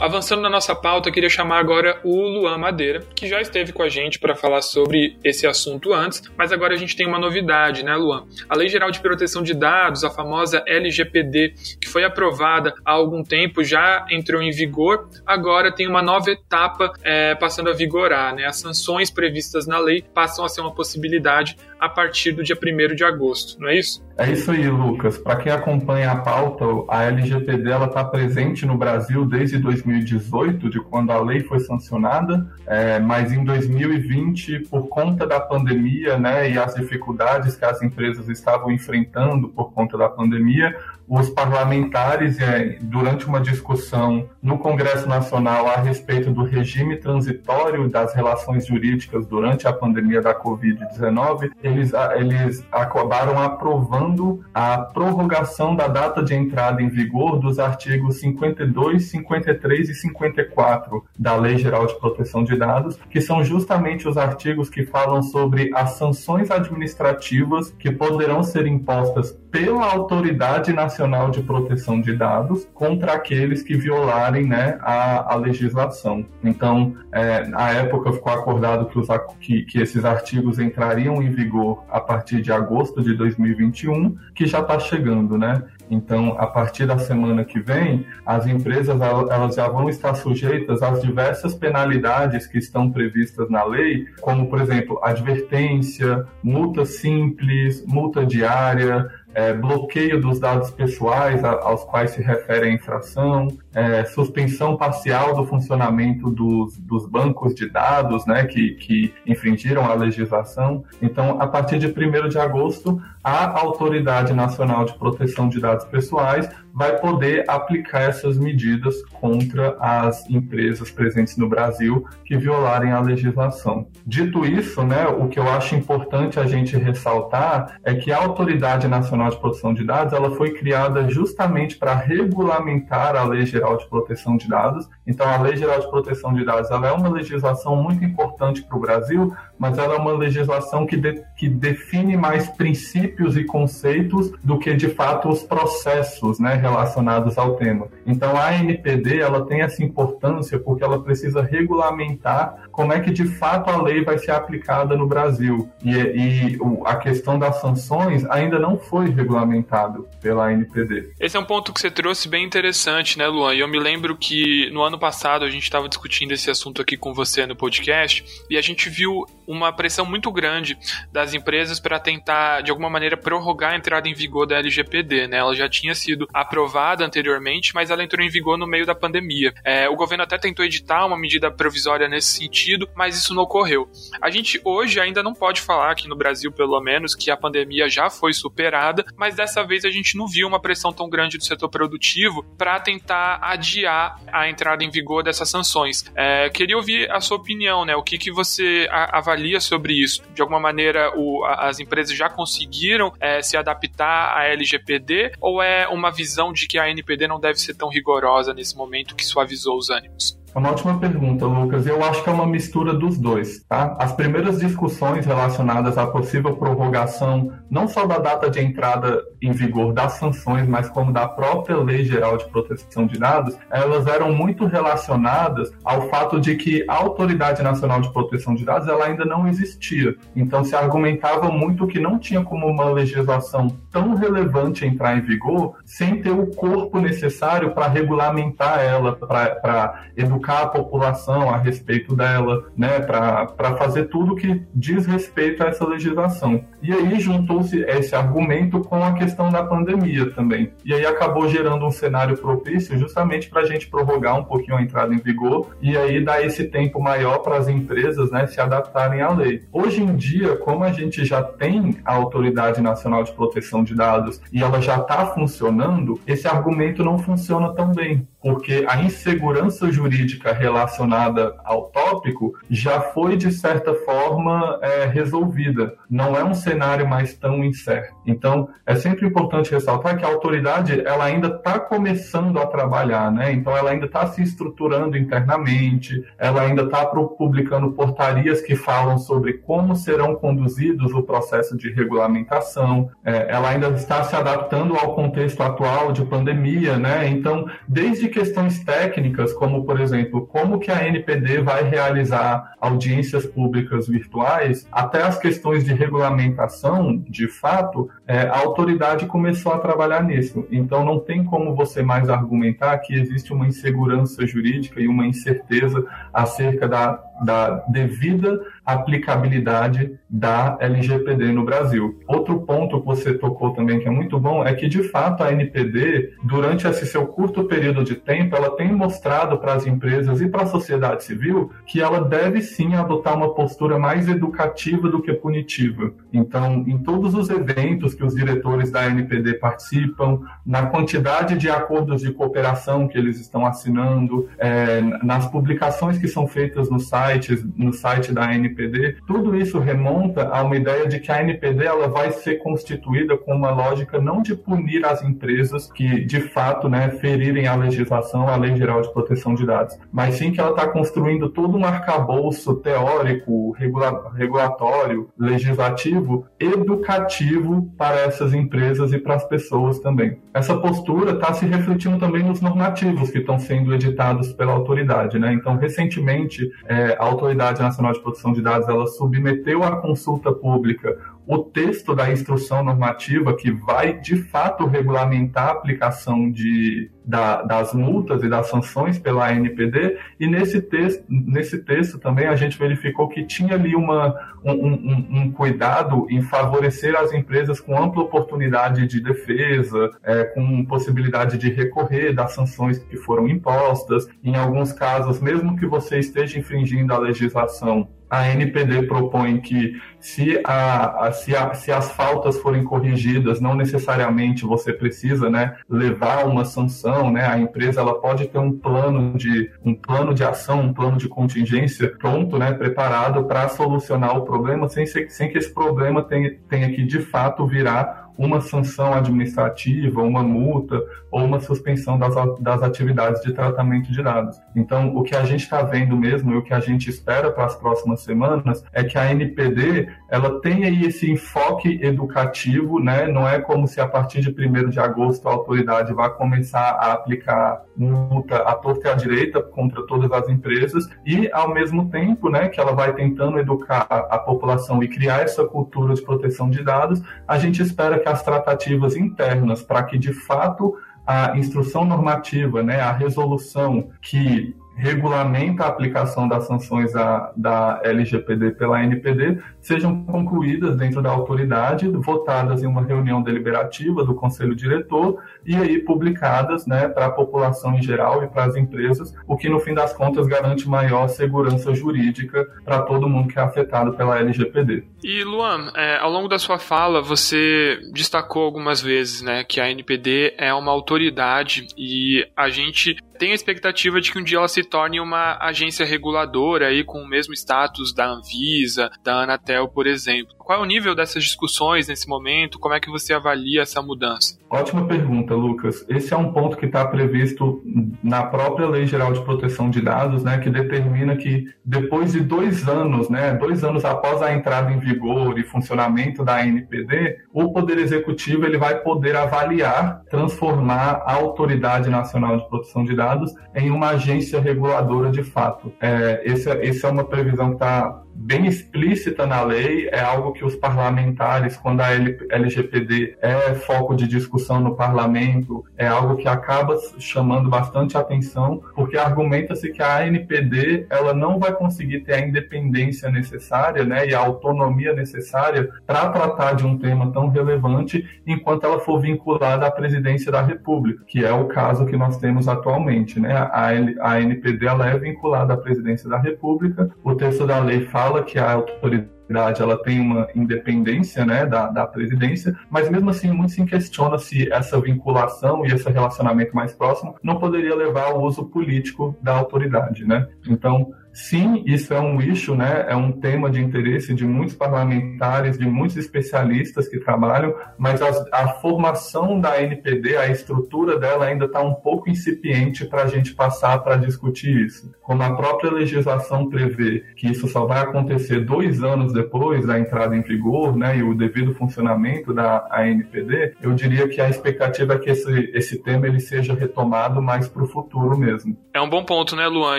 Avançando na nossa pauta, eu queria chamar agora o Luan Madeira, que já esteve com a gente para falar sobre esse assunto antes, mas agora a gente tem uma novidade, né, Luan? A Lei Geral de Proteção de Dados, a famosa LGPD, que foi aprovada há algum tempo, já entrou em vigor, agora tem uma nova etapa é, passando a vigorar, né? As sanções previstas na lei passam a ser uma possibilidade a partir do dia 1 de agosto, não é isso? É isso aí, Lucas. Para quem acompanha a pauta, a LGPD está presente no Brasil desde 2018, de quando a lei foi sancionada, é, mas em 2020, por conta da pandemia né, e as dificuldades que as empresas estavam enfrentando por conta da pandemia, os parlamentares, é, durante uma discussão no Congresso Nacional a respeito do regime transitório das relações jurídicas durante a pandemia da Covid-19, eles, eles acabaram aprovando a prorrogação da data de entrada em vigor dos artigos 52, 53 e 54 da Lei Geral de Proteção de Dados, que são justamente os artigos que falam sobre as sanções administrativas que poderão ser impostas pela Autoridade Nacional de Proteção de Dados contra aqueles que violarem né, a, a legislação. Então, é, época ficou acordado que, os, que, que esses artigos entrariam em vigor a partir de agosto de 2021, que já está chegando, né? Então, a partir da semana que vem, as empresas elas já vão estar sujeitas às diversas penalidades que estão previstas na lei, como, por exemplo, advertência, multa simples, multa diária, é, bloqueio dos dados pessoais a, aos quais se refere a infração, é, suspensão parcial do funcionamento dos, dos bancos de dados né, que, que infringiram a legislação. Então, a partir de 1 de agosto, a Autoridade Nacional de Proteção de Dados Pessoais vai poder aplicar essas medidas contra as empresas presentes no Brasil que violarem a legislação. Dito isso, né, o que eu acho importante a gente ressaltar é que a Autoridade Nacional de Proteção de Dados ela foi criada justamente para regulamentar a Lei Geral de Proteção de Dados. Então, a Lei Geral de Proteção de Dados ela é uma legislação muito importante para o Brasil, mas ela é uma legislação que, de, que define mais princípios e conceitos do que de fato os processos, né, relacionados ao tema. Então a ANPD ela tem essa importância porque ela precisa regulamentar como é que de fato a lei vai ser aplicada no Brasil. E, e a questão das sanções ainda não foi regulamentado pela ANPD. Esse é um ponto que você trouxe bem interessante, né, Luan? E eu me lembro que no ano passado a gente estava discutindo esse assunto aqui com você no podcast e a gente viu uma pressão muito grande das empresas para tentar, de alguma maneira, prorrogar a entrada em vigor da LGPD, né? Ela já tinha sido aprovada anteriormente, mas ela entrou em vigor no meio da pandemia. É, o governo até tentou editar uma medida provisória nesse sentido, mas isso não ocorreu. A gente hoje ainda não pode falar aqui no Brasil, pelo menos, que a pandemia já foi superada, mas dessa vez a gente não viu uma pressão tão grande do setor produtivo para tentar adiar a entrada em vigor dessas sanções. É, queria ouvir a sua opinião, né? O que, que você avalia avalia sobre isso? De alguma maneira, o, as empresas já conseguiram é, se adaptar à LGPD ou é uma visão de que a NPD não deve ser tão rigorosa nesse momento que suavizou os ânimos? É uma ótima pergunta, Lucas. Eu acho que é uma mistura dos dois, tá? As primeiras discussões relacionadas à possível prorrogação, não só da data de entrada em vigor das sanções, mas como da própria Lei Geral de Proteção de Dados, elas eram muito relacionadas ao fato de que a Autoridade Nacional de Proteção de Dados ela ainda não existia. Então se argumentava muito que não tinha como uma legislação tão relevante entrar em vigor sem ter o corpo necessário para regulamentar ela, para educar educar a população a respeito dela, né, para fazer tudo que diz respeito a essa legislação. E aí juntou-se esse argumento com a questão da pandemia também. E aí acabou gerando um cenário propício justamente para a gente prorrogar um pouquinho a entrada em vigor e aí dar esse tempo maior para as empresas né, se adaptarem à lei. Hoje em dia, como a gente já tem a Autoridade Nacional de Proteção de Dados e ela já está funcionando, esse argumento não funciona tão bem porque a insegurança jurídica relacionada ao tópico já foi, de certa forma, é, resolvida. Não é um cenário mais tão incerto. Então, é sempre importante ressaltar que a autoridade ela ainda está começando a trabalhar, né? Então, ela ainda está se estruturando internamente, ela ainda está publicando portarias que falam sobre como serão conduzidos o processo de regulamentação, é, ela ainda está se adaptando ao contexto atual de pandemia, né? Então, desde questões técnicas, como, por exemplo, como que a NPD vai realizar audiências públicas virtuais, até as questões de regulamentação, de fato, é, a autoridade começou a trabalhar nisso. Então, não tem como você mais argumentar que existe uma insegurança jurídica e uma incerteza acerca da, da devida aplicabilidade da LGPD no Brasil. Outro ponto que você tocou também que é muito bom é que de fato a NPD durante esse seu curto período de tempo ela tem mostrado para as empresas e para a sociedade civil que ela deve sim adotar uma postura mais educativa do que punitiva. Então, em todos os eventos que os diretores da NPD participam, na quantidade de acordos de cooperação que eles estão assinando, é, nas publicações que são feitas no site, no site da NPD tudo isso remonta a uma ideia de que a NPD ela vai ser constituída com uma lógica não de punir as empresas que de fato né, ferirem a legislação, a Lei Geral de Proteção de Dados, mas sim que ela está construindo todo um arcabouço teórico, regula regulatório, legislativo, educativo para essas empresas e para as pessoas também. Essa postura está se refletindo também nos normativos que estão sendo editados pela autoridade. Né? Então, recentemente, é, a Autoridade Nacional de Proteção de Dados ela submeteu à consulta pública o texto da instrução normativa que vai de fato regulamentar a aplicação de, da, das multas e das sanções pela ANPD, e nesse texto, nesse texto também a gente verificou que tinha ali uma, um, um, um cuidado em favorecer as empresas com ampla oportunidade de defesa, é, com possibilidade de recorrer das sanções que foram impostas. Em alguns casos, mesmo que você esteja infringindo a legislação, a NPD propõe que se, a, a, se, a, se, as faltas forem corrigidas, não necessariamente você precisa né, levar uma sanção, né? a empresa ela pode ter um plano de, um plano de ação, um plano de contingência pronto, né, preparado para solucionar o problema, sem, sem que esse problema tenha, tenha que de fato virar uma sanção administrativa, uma multa ou uma suspensão das, das atividades de tratamento de dados. Então, o que a gente está vendo mesmo e o que a gente espera para as próximas semanas é que a NPD ela tenha aí esse enfoque educativo, né? Não é como se a partir de 1 de agosto a autoridade vá começar a aplicar multa à torta e à direita contra todas as empresas e, ao mesmo tempo, né, que ela vai tentando educar a população e criar essa cultura de proteção de dados, a gente espera que as tratativas internas para que, de fato, a instrução normativa, né, a resolução que regulamenta a aplicação das sanções da, LGPD pela NPD sejam concluídas dentro da autoridade, votadas em uma reunião deliberativa do Conselho Diretor e aí publicadas né, para a população em geral e para as empresas, o que no fim das contas garante maior segurança jurídica para todo mundo que é afetado pela LGPD. E Luan, é, ao longo da sua fala você destacou algumas vezes né, que a NPD é uma autoridade e a gente tem a expectativa de que um dia ela se torne uma agência reguladora aí com o mesmo status da Anvisa, da Anatel, por exemplo. Qual é o nível dessas discussões nesse momento? Como é que você avalia essa mudança? Ótima pergunta, Lucas. Esse é um ponto que está previsto na própria Lei Geral de Proteção de Dados, né, que determina que depois de dois anos, né, dois anos após a entrada em vigor e funcionamento da NPD, o Poder Executivo ele vai poder avaliar, transformar a Autoridade Nacional de Proteção de Dados em uma agência reguladora de fato. É, essa, essa é uma previsão que está bem explícita na lei, é algo que os parlamentares, quando a LGPD é foco de discussão no parlamento, é algo que acaba chamando bastante atenção, porque argumenta-se que a ANPD ela não vai conseguir ter a independência necessária né, e a autonomia necessária para tratar de um tema tão relevante enquanto ela for vinculada à presidência da República, que é o caso que nós temos atualmente. Né? A, ANPD ela é vinculada à presidência da República, o texto da lei fala que a autoridade ela tem uma independência né, da, da presidência, mas mesmo assim muito se questiona se essa vinculação e esse relacionamento mais próximo não poderia levar ao uso político da autoridade. Né? Então, Sim, isso é um issue, né? é um tema de interesse de muitos parlamentares, de muitos especialistas que trabalham, mas a, a formação da NPD, a estrutura dela ainda está um pouco incipiente para a gente passar para discutir isso. Como a própria legislação prevê que isso só vai acontecer dois anos depois da entrada em vigor né, e o devido funcionamento da ANPD, eu diria que a expectativa é que esse, esse tema ele seja retomado mais para o futuro mesmo. É um bom ponto, né, Luan?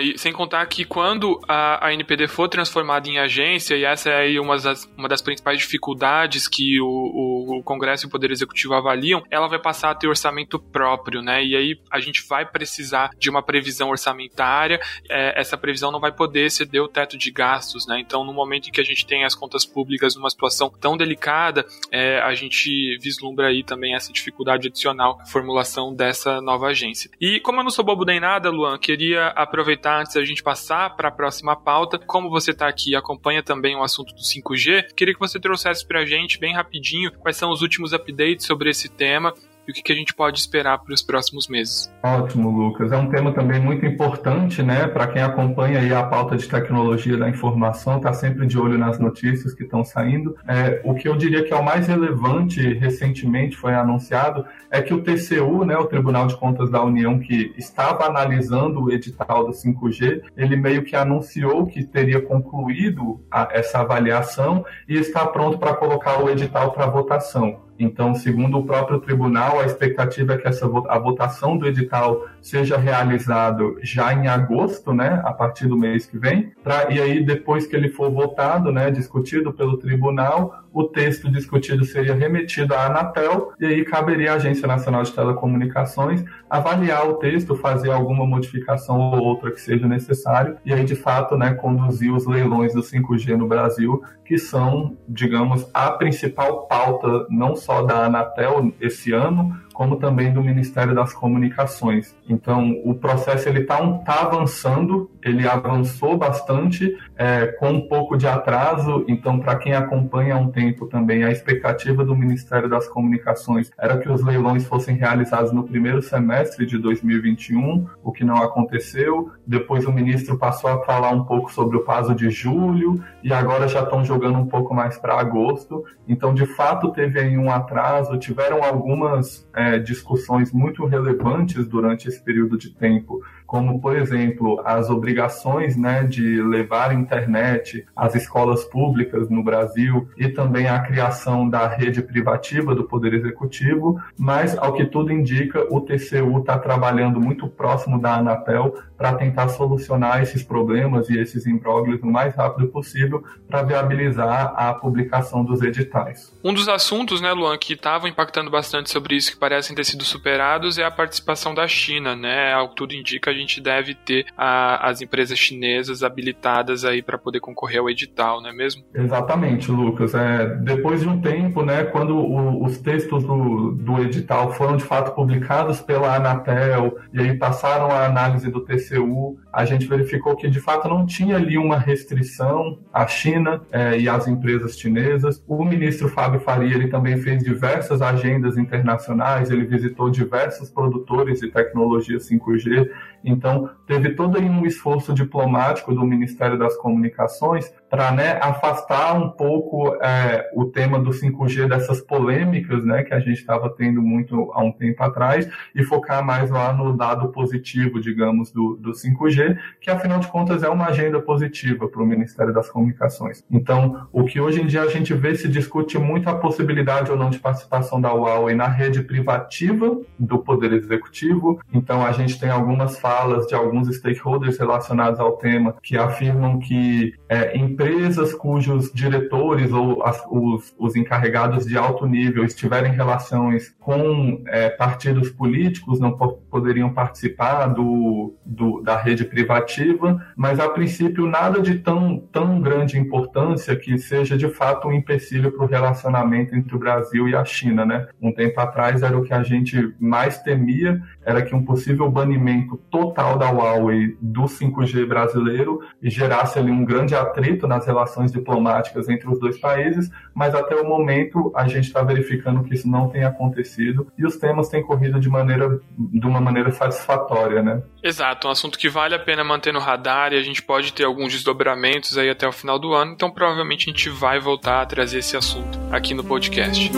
E sem contar que quando quando a, a NPD for transformada em agência, e essa é aí uma das, uma das principais dificuldades que o, o, o, Congresso e o Poder Executivo avaliam, ela vai passar a ter orçamento próprio, né? E aí a gente vai precisar de uma previsão orçamentária, é, essa previsão não vai poder exceder o teto de gastos, né? Então, no momento em que a gente tem as contas públicas numa situação tão delicada, é, a gente vislumbra aí também essa dificuldade adicional na formulação dessa nova agência. E como eu não sou bobo nem nada, Luan, queria aproveitar antes da gente passar para próxima pauta. Como você está aqui e acompanha também o assunto do 5G, queria que você trouxesse para a gente bem rapidinho quais são os últimos updates sobre esse tema e o que, que a gente pode esperar para os próximos meses. Ótimo, Lucas. É um tema também muito importante, né? Para quem acompanha a pauta de tecnologia da informação, está sempre de olho nas notícias que estão saindo. É, o que eu diria que é o mais relevante recentemente foi anunciado é que o TCU, né, o Tribunal de Contas da União, que estava analisando o edital do 5G, ele meio que anunciou que teria concluído a, essa avaliação e está pronto para colocar o edital para votação. Então, segundo o próprio tribunal, a expectativa é que essa, a votação do edital seja realizado já em agosto, né, a partir do mês que vem, pra, e aí depois que ele for votado, né, discutido pelo tribunal, o texto discutido seria remetido à Anatel e aí caberia à Agência Nacional de Telecomunicações avaliar o texto, fazer alguma modificação ou outra que seja necessário e aí de fato, né, conduzir os leilões do 5G no Brasil, que são, digamos, a principal pauta não só da Anatel esse ano, como também do Ministério das Comunicações. Então, o processo ele está tá avançando, ele avançou bastante, é, com um pouco de atraso. Então, para quem acompanha há um tempo também, a expectativa do Ministério das Comunicações era que os leilões fossem realizados no primeiro semestre de 2021, o que não aconteceu. Depois, o ministro passou a falar um pouco sobre o prazo de julho e agora já estão jogando um pouco mais para agosto. Então, de fato, teve aí um atraso, tiveram algumas. É, é, discussões muito relevantes durante esse período de tempo como, por exemplo, as obrigações né, de levar a internet às escolas públicas no Brasil e também a criação da rede privativa do Poder Executivo, mas, ao que tudo indica, o TCU está trabalhando muito próximo da Anatel para tentar solucionar esses problemas e esses imbróglios o mais rápido possível para viabilizar a publicação dos editais. Um dos assuntos, né, Luan, que estavam impactando bastante sobre isso, que parecem ter sido superados, é a participação da China, né? Ao que tudo indica, a gente deve ter a, as empresas chinesas habilitadas aí para poder concorrer ao edital, não é mesmo? Exatamente, Lucas. É, depois de um tempo, né, quando o, os textos do, do edital foram de fato publicados pela Anatel e aí passaram a análise do TCU, a gente verificou que de fato não tinha ali uma restrição à China é, e às empresas chinesas. O ministro Fábio Faria ele também fez diversas agendas internacionais, ele visitou diversos produtores de tecnologia 5G então, teve todo um esforço diplomático do Ministério das Comunicações para né, afastar um pouco é, o tema do 5G dessas polêmicas né, que a gente estava tendo muito há um tempo atrás e focar mais lá no dado positivo, digamos, do, do 5G 5G, que afinal de contas é uma agenda positiva para o Ministério das Comunicações. Então, o que hoje em dia a gente vê se discute muito a possibilidade ou não de participação da Huawei na rede privativa do Poder Executivo. Então, a gente tem algumas falas de alguns stakeholders relacionados ao tema que afirmam que é, empresas cujos diretores ou as, os, os encarregados de alto nível estiverem em relações com é, partidos políticos não poderiam participar do, do, da rede privativa, mas a princípio nada de tão, tão grande importância que seja de fato um empecilho para o relacionamento entre o Brasil e a China. Né? Um tempo atrás era o que a gente mais temia, era que um possível banimento total da Huawei do 5G brasileiro gerasse ali um grande atrito nas relações diplomáticas entre os dois países, mas até o momento a gente está verificando que isso não tem acontecido e os temas têm corrido de maneira de uma maneira satisfatória, né? Exato, um assunto que vale a pena manter no radar e a gente pode ter alguns desdobramentos aí até o final do ano, então provavelmente a gente vai voltar a trazer esse assunto aqui no podcast.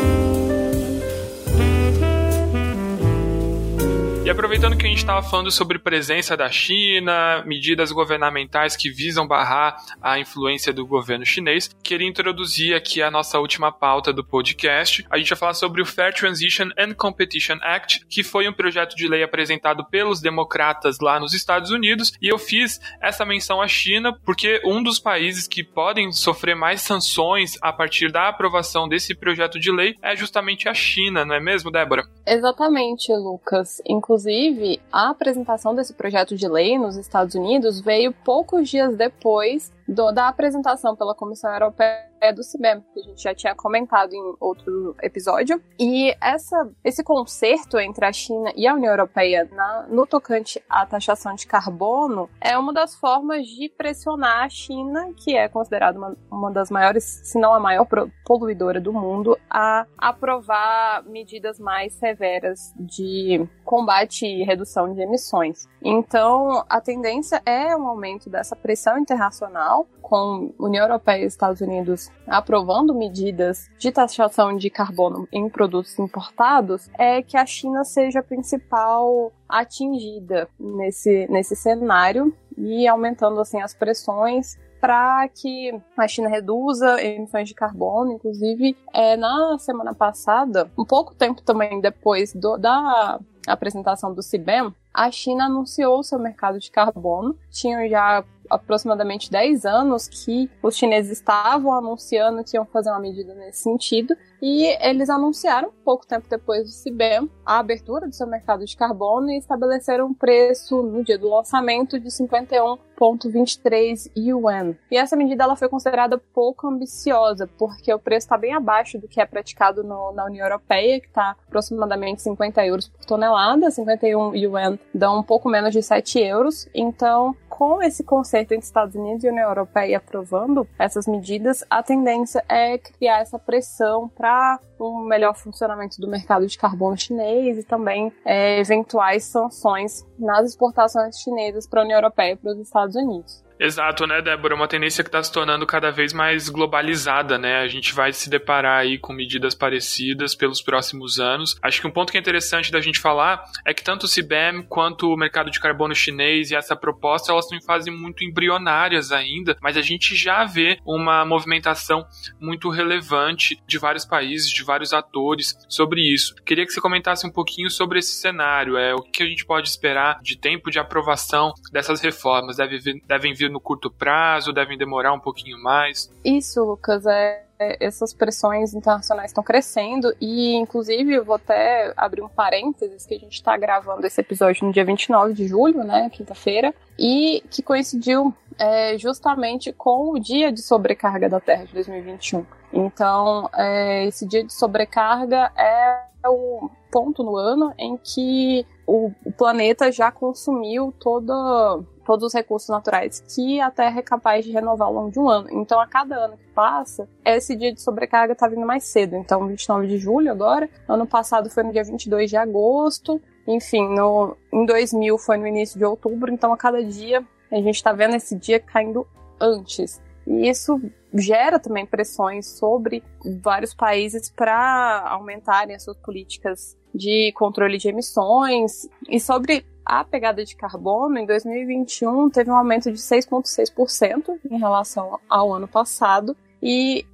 Aproveitando que a gente estava falando sobre presença da China, medidas governamentais que visam barrar a influência do governo chinês, queria introduzir aqui a nossa última pauta do podcast. A gente vai falar sobre o Fair Transition and Competition Act, que foi um projeto de lei apresentado pelos democratas lá nos Estados Unidos, e eu fiz essa menção à China porque um dos países que podem sofrer mais sanções a partir da aprovação desse projeto de lei é justamente a China, não é mesmo, Débora? Exatamente, Lucas. Inclusive, Inclusive, a apresentação desse projeto de lei nos Estados Unidos veio poucos dias depois do, da apresentação pela Comissão Europeia do CIBEM, que a gente já tinha comentado em outro episódio. E essa, esse conserto entre a China e a União Europeia na, no tocante à taxação de carbono é uma das formas de pressionar a China, que é considerada uma, uma das maiores, se não a maior poluidora do mundo, a aprovar medidas mais severas de combate e redução de emissões. Então, a tendência é um aumento dessa pressão internacional, com União Europeia e Estados Unidos aprovando medidas de taxação de carbono em produtos importados, é que a China seja a principal atingida nesse, nesse cenário e aumentando assim as pressões para que a China reduza emissões de carbono. Inclusive, é, na semana passada, um pouco tempo também depois do, da apresentação do CIBEM, a China anunciou seu mercado de carbono. Tinham já aproximadamente 10 anos que os chineses estavam anunciando que iam fazer uma medida nesse sentido e eles anunciaram, pouco tempo depois do CIBEM, a abertura do seu mercado de carbono e estabeleceram um preço no dia do lançamento de 51,23 yuan. E essa medida ela foi considerada pouco ambiciosa, porque o preço está bem abaixo do que é praticado no, na União Europeia, que está aproximadamente 50 euros por tonelada, 51 yuan dão um pouco menos de 7 euros. Então, com esse conceito entre Estados Unidos e União Europeia aprovando essas medidas, a tendência é criar essa pressão para um melhor funcionamento do mercado de carbono chinês e também é, eventuais sanções nas exportações chinesas para a União Europeia e para os Estados Unidos. Exato, né, Débora? Uma tendência que está se tornando cada vez mais globalizada, né? A gente vai se deparar aí com medidas parecidas pelos próximos anos. Acho que um ponto que é interessante da gente falar é que tanto o CBAM quanto o mercado de carbono chinês e essa proposta, elas estão em fase muito embrionárias ainda, mas a gente já vê uma movimentação muito relevante de vários países, de vários atores sobre isso. Queria que você comentasse um pouquinho sobre esse cenário, é o que a gente pode esperar de tempo de aprovação dessas reformas. Deve, devem vir no curto prazo, devem demorar um pouquinho mais? Isso, Lucas, é, é essas pressões internacionais estão crescendo e, inclusive, eu vou até abrir um parênteses que a gente está gravando esse episódio no dia 29 de julho, né, quinta-feira, e que coincidiu é, justamente com o dia de sobrecarga da Terra de 2021. Então, é, esse dia de sobrecarga é o ponto no ano em que o, o planeta já consumiu todo todos os recursos naturais que a Terra é capaz de renovar ao longo de um ano. Então, a cada ano que passa, esse dia de sobrecarga está vindo mais cedo. Então, 29 de julho agora, ano passado foi no dia 22 de agosto, enfim, no, em 2000 foi no início de outubro. Então, a cada dia a gente está vendo esse dia caindo antes. E isso gera também pressões sobre vários países para aumentarem as suas políticas de controle de emissões e sobre a pegada de carbono em 2021 teve um aumento de 6,6% em relação ao ano passado. E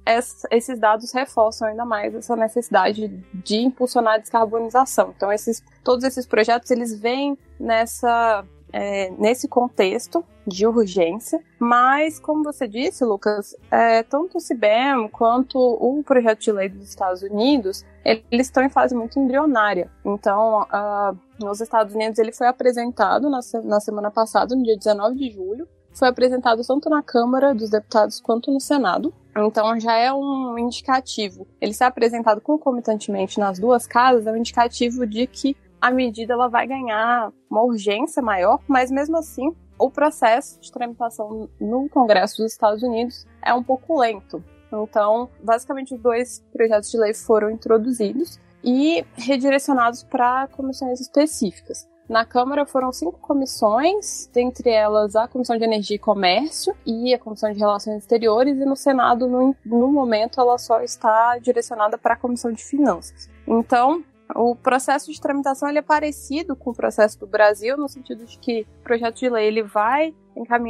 esses dados reforçam ainda mais essa necessidade de impulsionar a descarbonização. Então, esses, todos esses projetos eles vêm nessa é, nesse contexto de urgência, mas, como você disse, Lucas, é, tanto o CBM quanto o projeto de lei dos Estados Unidos, eles estão em fase muito embrionária. Então, uh, nos Estados Unidos, ele foi apresentado na, na semana passada, no dia 19 de julho, foi apresentado tanto na Câmara dos Deputados quanto no Senado. Então já é um indicativo. Ele ser apresentado concomitantemente nas duas casas é um indicativo de que a medida ela vai ganhar uma urgência maior, mas mesmo assim o processo de tramitação no Congresso dos Estados Unidos é um pouco lento. Então, basicamente, os dois projetos de lei foram introduzidos e redirecionados para comissões específicas. Na Câmara foram cinco comissões, dentre elas a Comissão de Energia e Comércio e a Comissão de Relações Exteriores, e no Senado, no, no momento, ela só está direcionada para a Comissão de Finanças. Então, o processo de tramitação ele é parecido com o processo do Brasil, no sentido de que o projeto de lei ele vai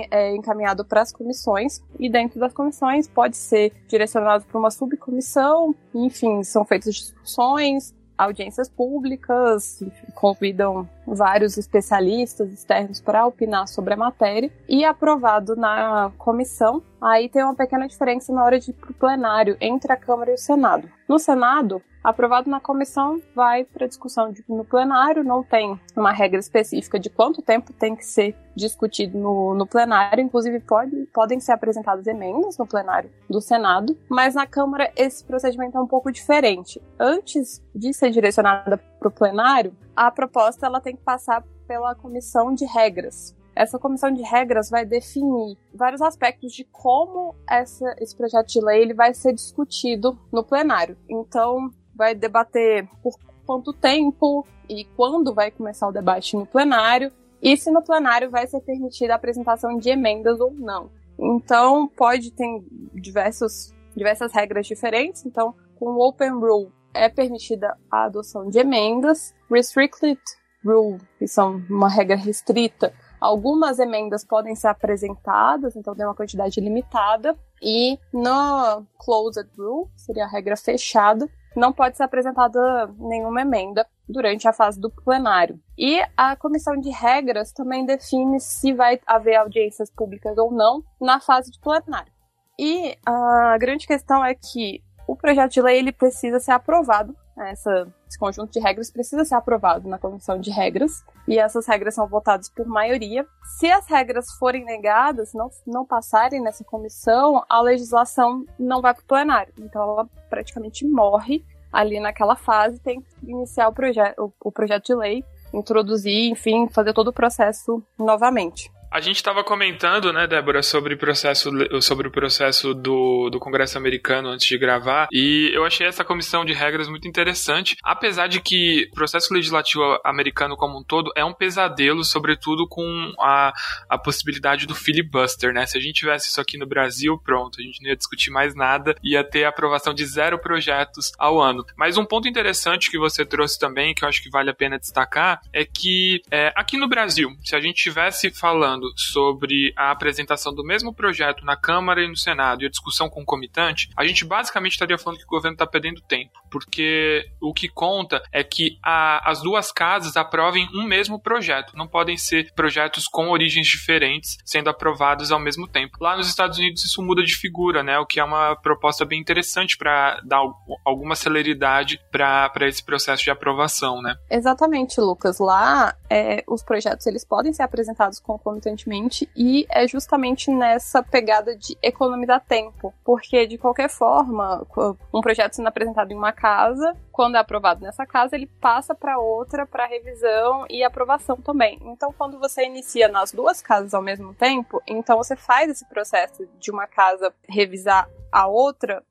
é, encaminhado para as comissões e dentro das comissões pode ser direcionado para uma subcomissão, enfim, são feitas discussões, audiências públicas, convidam vários especialistas externos para opinar sobre a matéria e aprovado na comissão. Aí tem uma pequena diferença na hora de ir para o plenário entre a Câmara e o Senado. No Senado, aprovado na comissão, vai para discussão de, no plenário, não tem uma regra específica de quanto tempo tem que ser discutido no, no plenário, inclusive pode, podem ser apresentadas emendas no plenário do Senado, mas na Câmara esse procedimento é um pouco diferente. Antes de ser direcionada para o plenário, a proposta ela tem que passar pela comissão de regras, essa comissão de regras vai definir vários aspectos de como essa, esse projeto de lei ele vai ser discutido no plenário. Então, vai debater por quanto tempo e quando vai começar o debate no plenário, e se no plenário vai ser permitida a apresentação de emendas ou não. Então, pode ter diversos, diversas regras diferentes. Então, com o Open Rule é permitida a adoção de emendas. Restricted Rule, que são uma regra restrita, algumas emendas podem ser apresentadas, então tem uma quantidade limitada. E no Closed Rule, seria a regra fechada, não pode ser apresentada nenhuma emenda durante a fase do plenário. E a comissão de regras também define se vai haver audiências públicas ou não na fase de plenário. E a grande questão é que o projeto de lei ele precisa ser aprovado essa, esse conjunto de regras precisa ser aprovado na comissão de regras e essas regras são votadas por maioria. Se as regras forem negadas, não, não passarem nessa comissão, a legislação não vai para o plenário. Então ela praticamente morre ali naquela fase, tem que iniciar o, proje o, o projeto de lei, introduzir, enfim, fazer todo o processo novamente. A gente estava comentando, né, Débora, sobre, processo, sobre o processo do, do Congresso americano antes de gravar, e eu achei essa comissão de regras muito interessante, apesar de que o processo legislativo americano como um todo é um pesadelo, sobretudo com a, a possibilidade do filibuster, né? Se a gente tivesse isso aqui no Brasil, pronto, a gente não ia discutir mais nada, ia ter aprovação de zero projetos ao ano. Mas um ponto interessante que você trouxe também, que eu acho que vale a pena destacar, é que é, aqui no Brasil, se a gente estivesse falando sobre a apresentação do mesmo projeto na Câmara e no Senado e a discussão concomitante, a gente basicamente estaria falando que o governo está perdendo tempo, porque o que conta é que a, as duas casas aprovem um mesmo projeto, não podem ser projetos com origens diferentes sendo aprovados ao mesmo tempo. Lá nos Estados Unidos isso muda de figura, né? O que é uma proposta bem interessante para dar alguma celeridade para esse processo de aprovação, né? Exatamente, Lucas. Lá é, os projetos eles podem ser apresentados concomitantemente constantemente e é justamente nessa pegada de economizar tempo, porque de qualquer forma, um projeto sendo apresentado em uma casa, quando é aprovado nessa casa, ele passa para outra para revisão e aprovação também. Então, quando você inicia nas duas casas ao mesmo tempo, então você faz esse processo de uma casa revisar a outra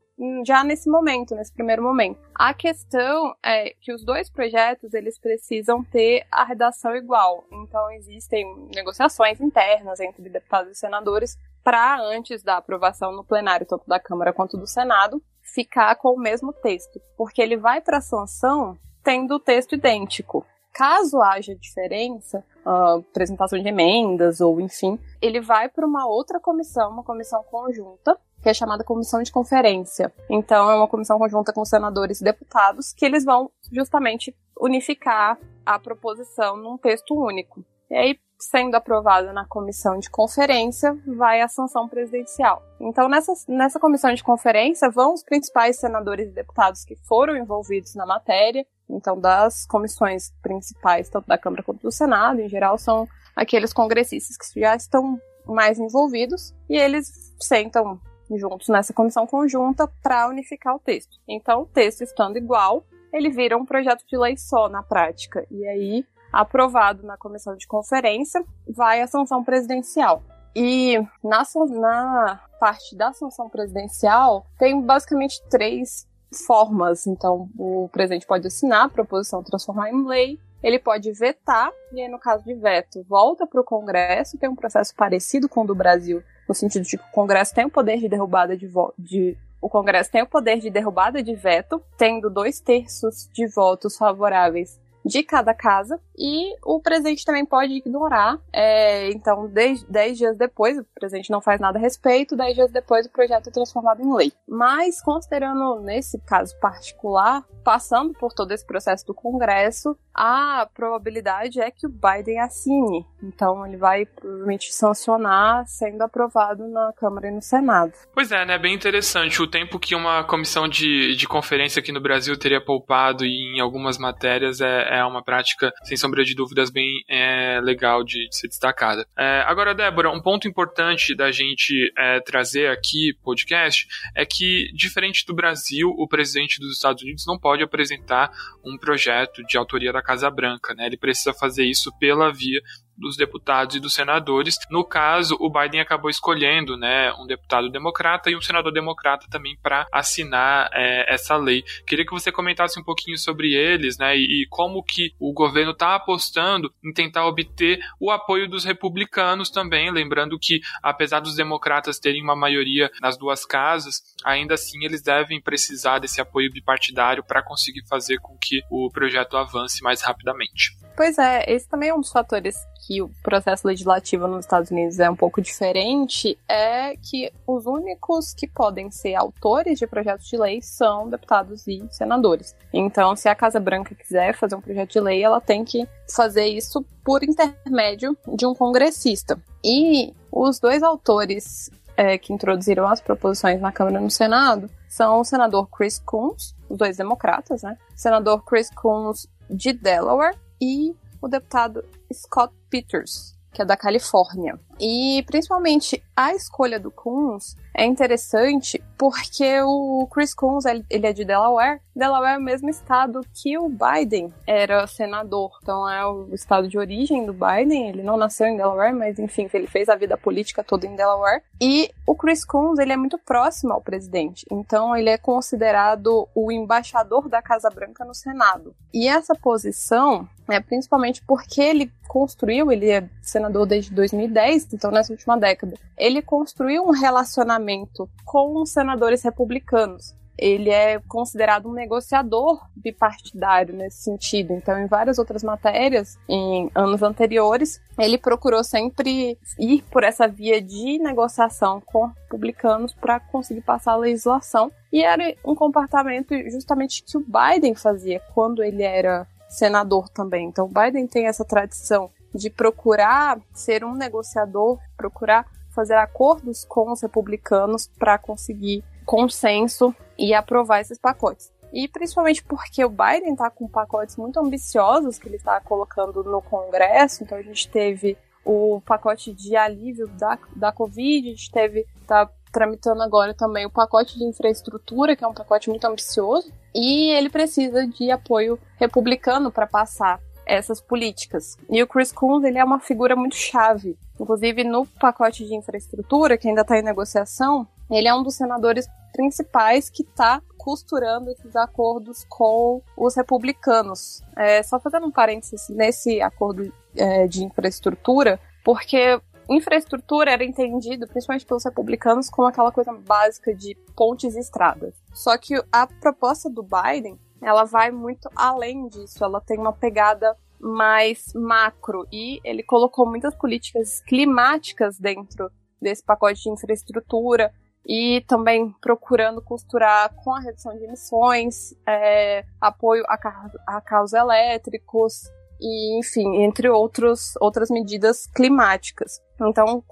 já nesse momento, nesse primeiro momento. A questão é que os dois projetos eles precisam ter a redação igual. Então existem negociações internas entre deputados e senadores para antes da aprovação no plenário tanto da Câmara quanto do Senado ficar com o mesmo texto, porque ele vai para a sanção tendo o texto idêntico. Caso haja diferença, uh, apresentação de emendas ou enfim, ele vai para uma outra comissão, uma comissão conjunta, que é chamada comissão de conferência. Então é uma comissão conjunta com senadores e deputados que eles vão justamente unificar a proposição num texto único. E aí, sendo aprovada na comissão de conferência, vai a sanção presidencial. Então, nessa, nessa comissão de conferência vão os principais senadores e deputados que foram envolvidos na matéria. Então, das comissões principais, tanto da Câmara quanto do Senado, em geral, são aqueles congressistas que já estão mais envolvidos e eles sentam juntos nessa comissão conjunta para unificar o texto. Então, o texto estando igual, ele vira um projeto de lei só na prática. E aí, aprovado na comissão de conferência, vai à sanção presidencial. E na, na parte da sanção presidencial, tem basicamente três formas. Então, o presidente pode assinar a proposição transformar em lei, ele pode vetar, e aí, no caso de veto, volta para o Congresso, tem um processo parecido com o do Brasil, no sentido de que o Congresso tem o poder de derrubada de, de o Congresso tem o poder de derrubada de veto, tendo dois terços de votos favoráveis de cada casa e o presidente também pode ignorar. É, então, 10 dias depois, o presidente não faz nada a respeito, 10 dias depois o projeto é transformado em lei. Mas, considerando nesse caso particular, passando por todo esse processo do Congresso, a probabilidade é que o Biden assine. Então, ele vai provavelmente sancionar sendo aprovado na Câmara e no Senado. Pois é, né? Bem interessante. O tempo que uma comissão de, de conferência aqui no Brasil teria poupado em algumas matérias é, é uma prática, sem sombra de dúvidas, bem é, legal de, de ser destacada. É, agora, Débora, um ponto importante da gente é, trazer aqui, podcast, é que, diferente do Brasil, o presidente dos Estados Unidos não pode apresentar um projeto de autoria da Casa Branca, né? Ele precisa fazer isso pela via dos deputados e dos senadores. No caso, o Biden acabou escolhendo né, um deputado democrata e um senador democrata também para assinar é, essa lei. Queria que você comentasse um pouquinho sobre eles né, e, e como que o governo está apostando em tentar obter o apoio dos republicanos também, lembrando que apesar dos democratas terem uma maioria nas duas casas, ainda assim eles devem precisar desse apoio bipartidário para conseguir fazer com que o projeto avance mais rapidamente. Pois é, esse também é um dos fatores que o processo legislativo nos Estados Unidos é um pouco diferente, é que os únicos que podem ser autores de projetos de lei são deputados e senadores. Então, se a Casa Branca quiser fazer um projeto de lei, ela tem que fazer isso por intermédio de um congressista. E os dois autores é, que introduziram as proposições na Câmara e no Senado são o senador Chris Coons, os dois democratas, né? Senador Chris Coons de Delaware e o deputado Scott Peters, que é da Califórnia. E principalmente a escolha do Coons é interessante porque o Chris Coons ele é de Delaware. Delaware é o mesmo estado que o Biden era senador. Então é o estado de origem do Biden. Ele não nasceu em Delaware, mas enfim, ele fez a vida política toda em Delaware. E o Chris Coons ele é muito próximo ao presidente. Então ele é considerado o embaixador da Casa Branca no Senado. E essa posição é principalmente porque ele construiu, ele é senador desde 2010, então nessa última década, ele construiu um relacionamento com os senadores republicanos. Ele é considerado um negociador bipartidário nesse sentido. Então, em várias outras matérias, em anos anteriores, ele procurou sempre ir por essa via de negociação com republicanos para conseguir passar a legislação. E era um comportamento justamente que o Biden fazia quando ele era senador também. Então, o Biden tem essa tradição de procurar ser um negociador, procurar fazer acordos com os republicanos para conseguir consenso e aprovar esses pacotes. E principalmente porque o Biden está com pacotes muito ambiciosos que ele está colocando no Congresso. Então a gente teve o pacote de alívio da, da Covid, a gente teve, tá tramitando agora também o pacote de infraestrutura, que é um pacote muito ambicioso, e ele precisa de apoio republicano para passar essas políticas. E o Chris Coons, ele é uma figura muito chave. Inclusive, no pacote de infraestrutura, que ainda está em negociação, ele é um dos senadores principais que está costurando esses acordos com os republicanos. É, só fazendo um parênteses nesse acordo é, de infraestrutura, porque infraestrutura era entendido, principalmente pelos republicanos, como aquela coisa básica de pontes e estradas. Só que a proposta do Biden ela vai muito além disso. Ela tem uma pegada mais macro e ele colocou muitas políticas climáticas dentro desse pacote de infraestrutura e também procurando costurar com a redução de emissões, é, apoio a, car a carros elétricos e, enfim, entre outros, outras medidas climáticas. Então,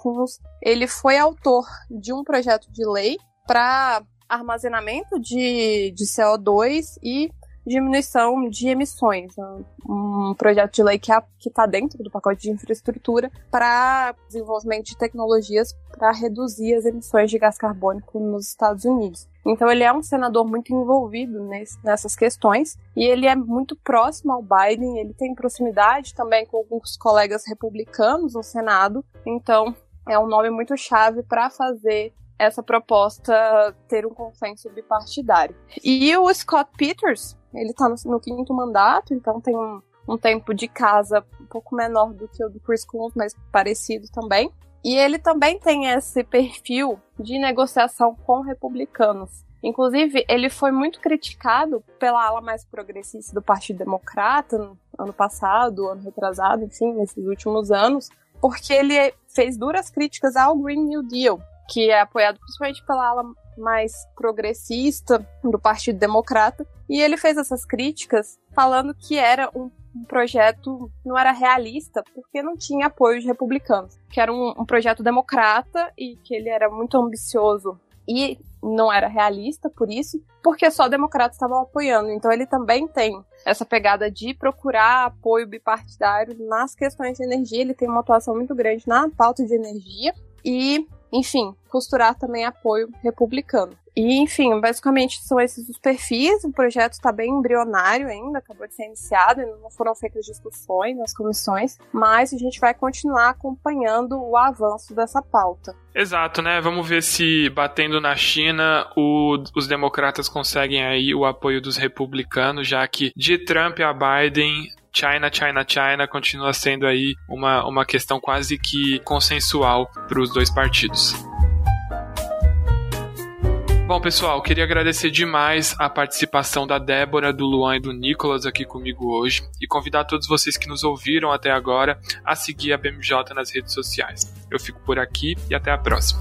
ele foi autor de um projeto de lei para armazenamento de, de CO2 e diminuição de emissões. Né? Um projeto de lei que está dentro do pacote de infraestrutura para desenvolvimento de tecnologias para reduzir as emissões de gás carbônico nos Estados Unidos. Então ele é um senador muito envolvido nessas questões e ele é muito próximo ao Biden, ele tem proximidade também com alguns colegas republicanos no Senado, então é um nome muito chave para fazer essa proposta ter um consenso bipartidário. E o Scott Peters, ele tá no, no quinto mandato, então tem um, um, tempo de casa um pouco menor do que o do Chris Coons, mas parecido também. E ele também tem esse perfil de negociação com republicanos. Inclusive, ele foi muito criticado pela ala mais progressista do Partido Democrata no ano passado, ano retrasado, enfim, nesses últimos anos, porque ele fez duras críticas ao Green New Deal, que é apoiado principalmente pela ala mais progressista do Partido Democrata, e ele fez essas críticas falando que era um, projeto não era realista porque não tinha apoio de republicanos, que era um, um projeto democrata e que ele era muito ambicioso e não era realista por isso, porque só democratas estavam apoiando. Então ele também tem essa pegada de procurar apoio bipartidário nas questões de energia. Ele tem uma atuação muito grande na pauta de energia e enfim, costurar também apoio republicano. E, enfim, basicamente são esses os perfis. O projeto está bem embrionário ainda, acabou de ser iniciado, ainda não foram feitas discussões nas comissões, mas a gente vai continuar acompanhando o avanço dessa pauta. Exato, né? Vamos ver se batendo na China o, os democratas conseguem aí o apoio dos republicanos, já que de Trump a Biden China, China, China continua sendo aí uma, uma questão quase que consensual para os dois partidos. Bom, pessoal, queria agradecer demais a participação da Débora, do Luan e do Nicolas aqui comigo hoje e convidar todos vocês que nos ouviram até agora a seguir a BMJ nas redes sociais. Eu fico por aqui e até a próxima.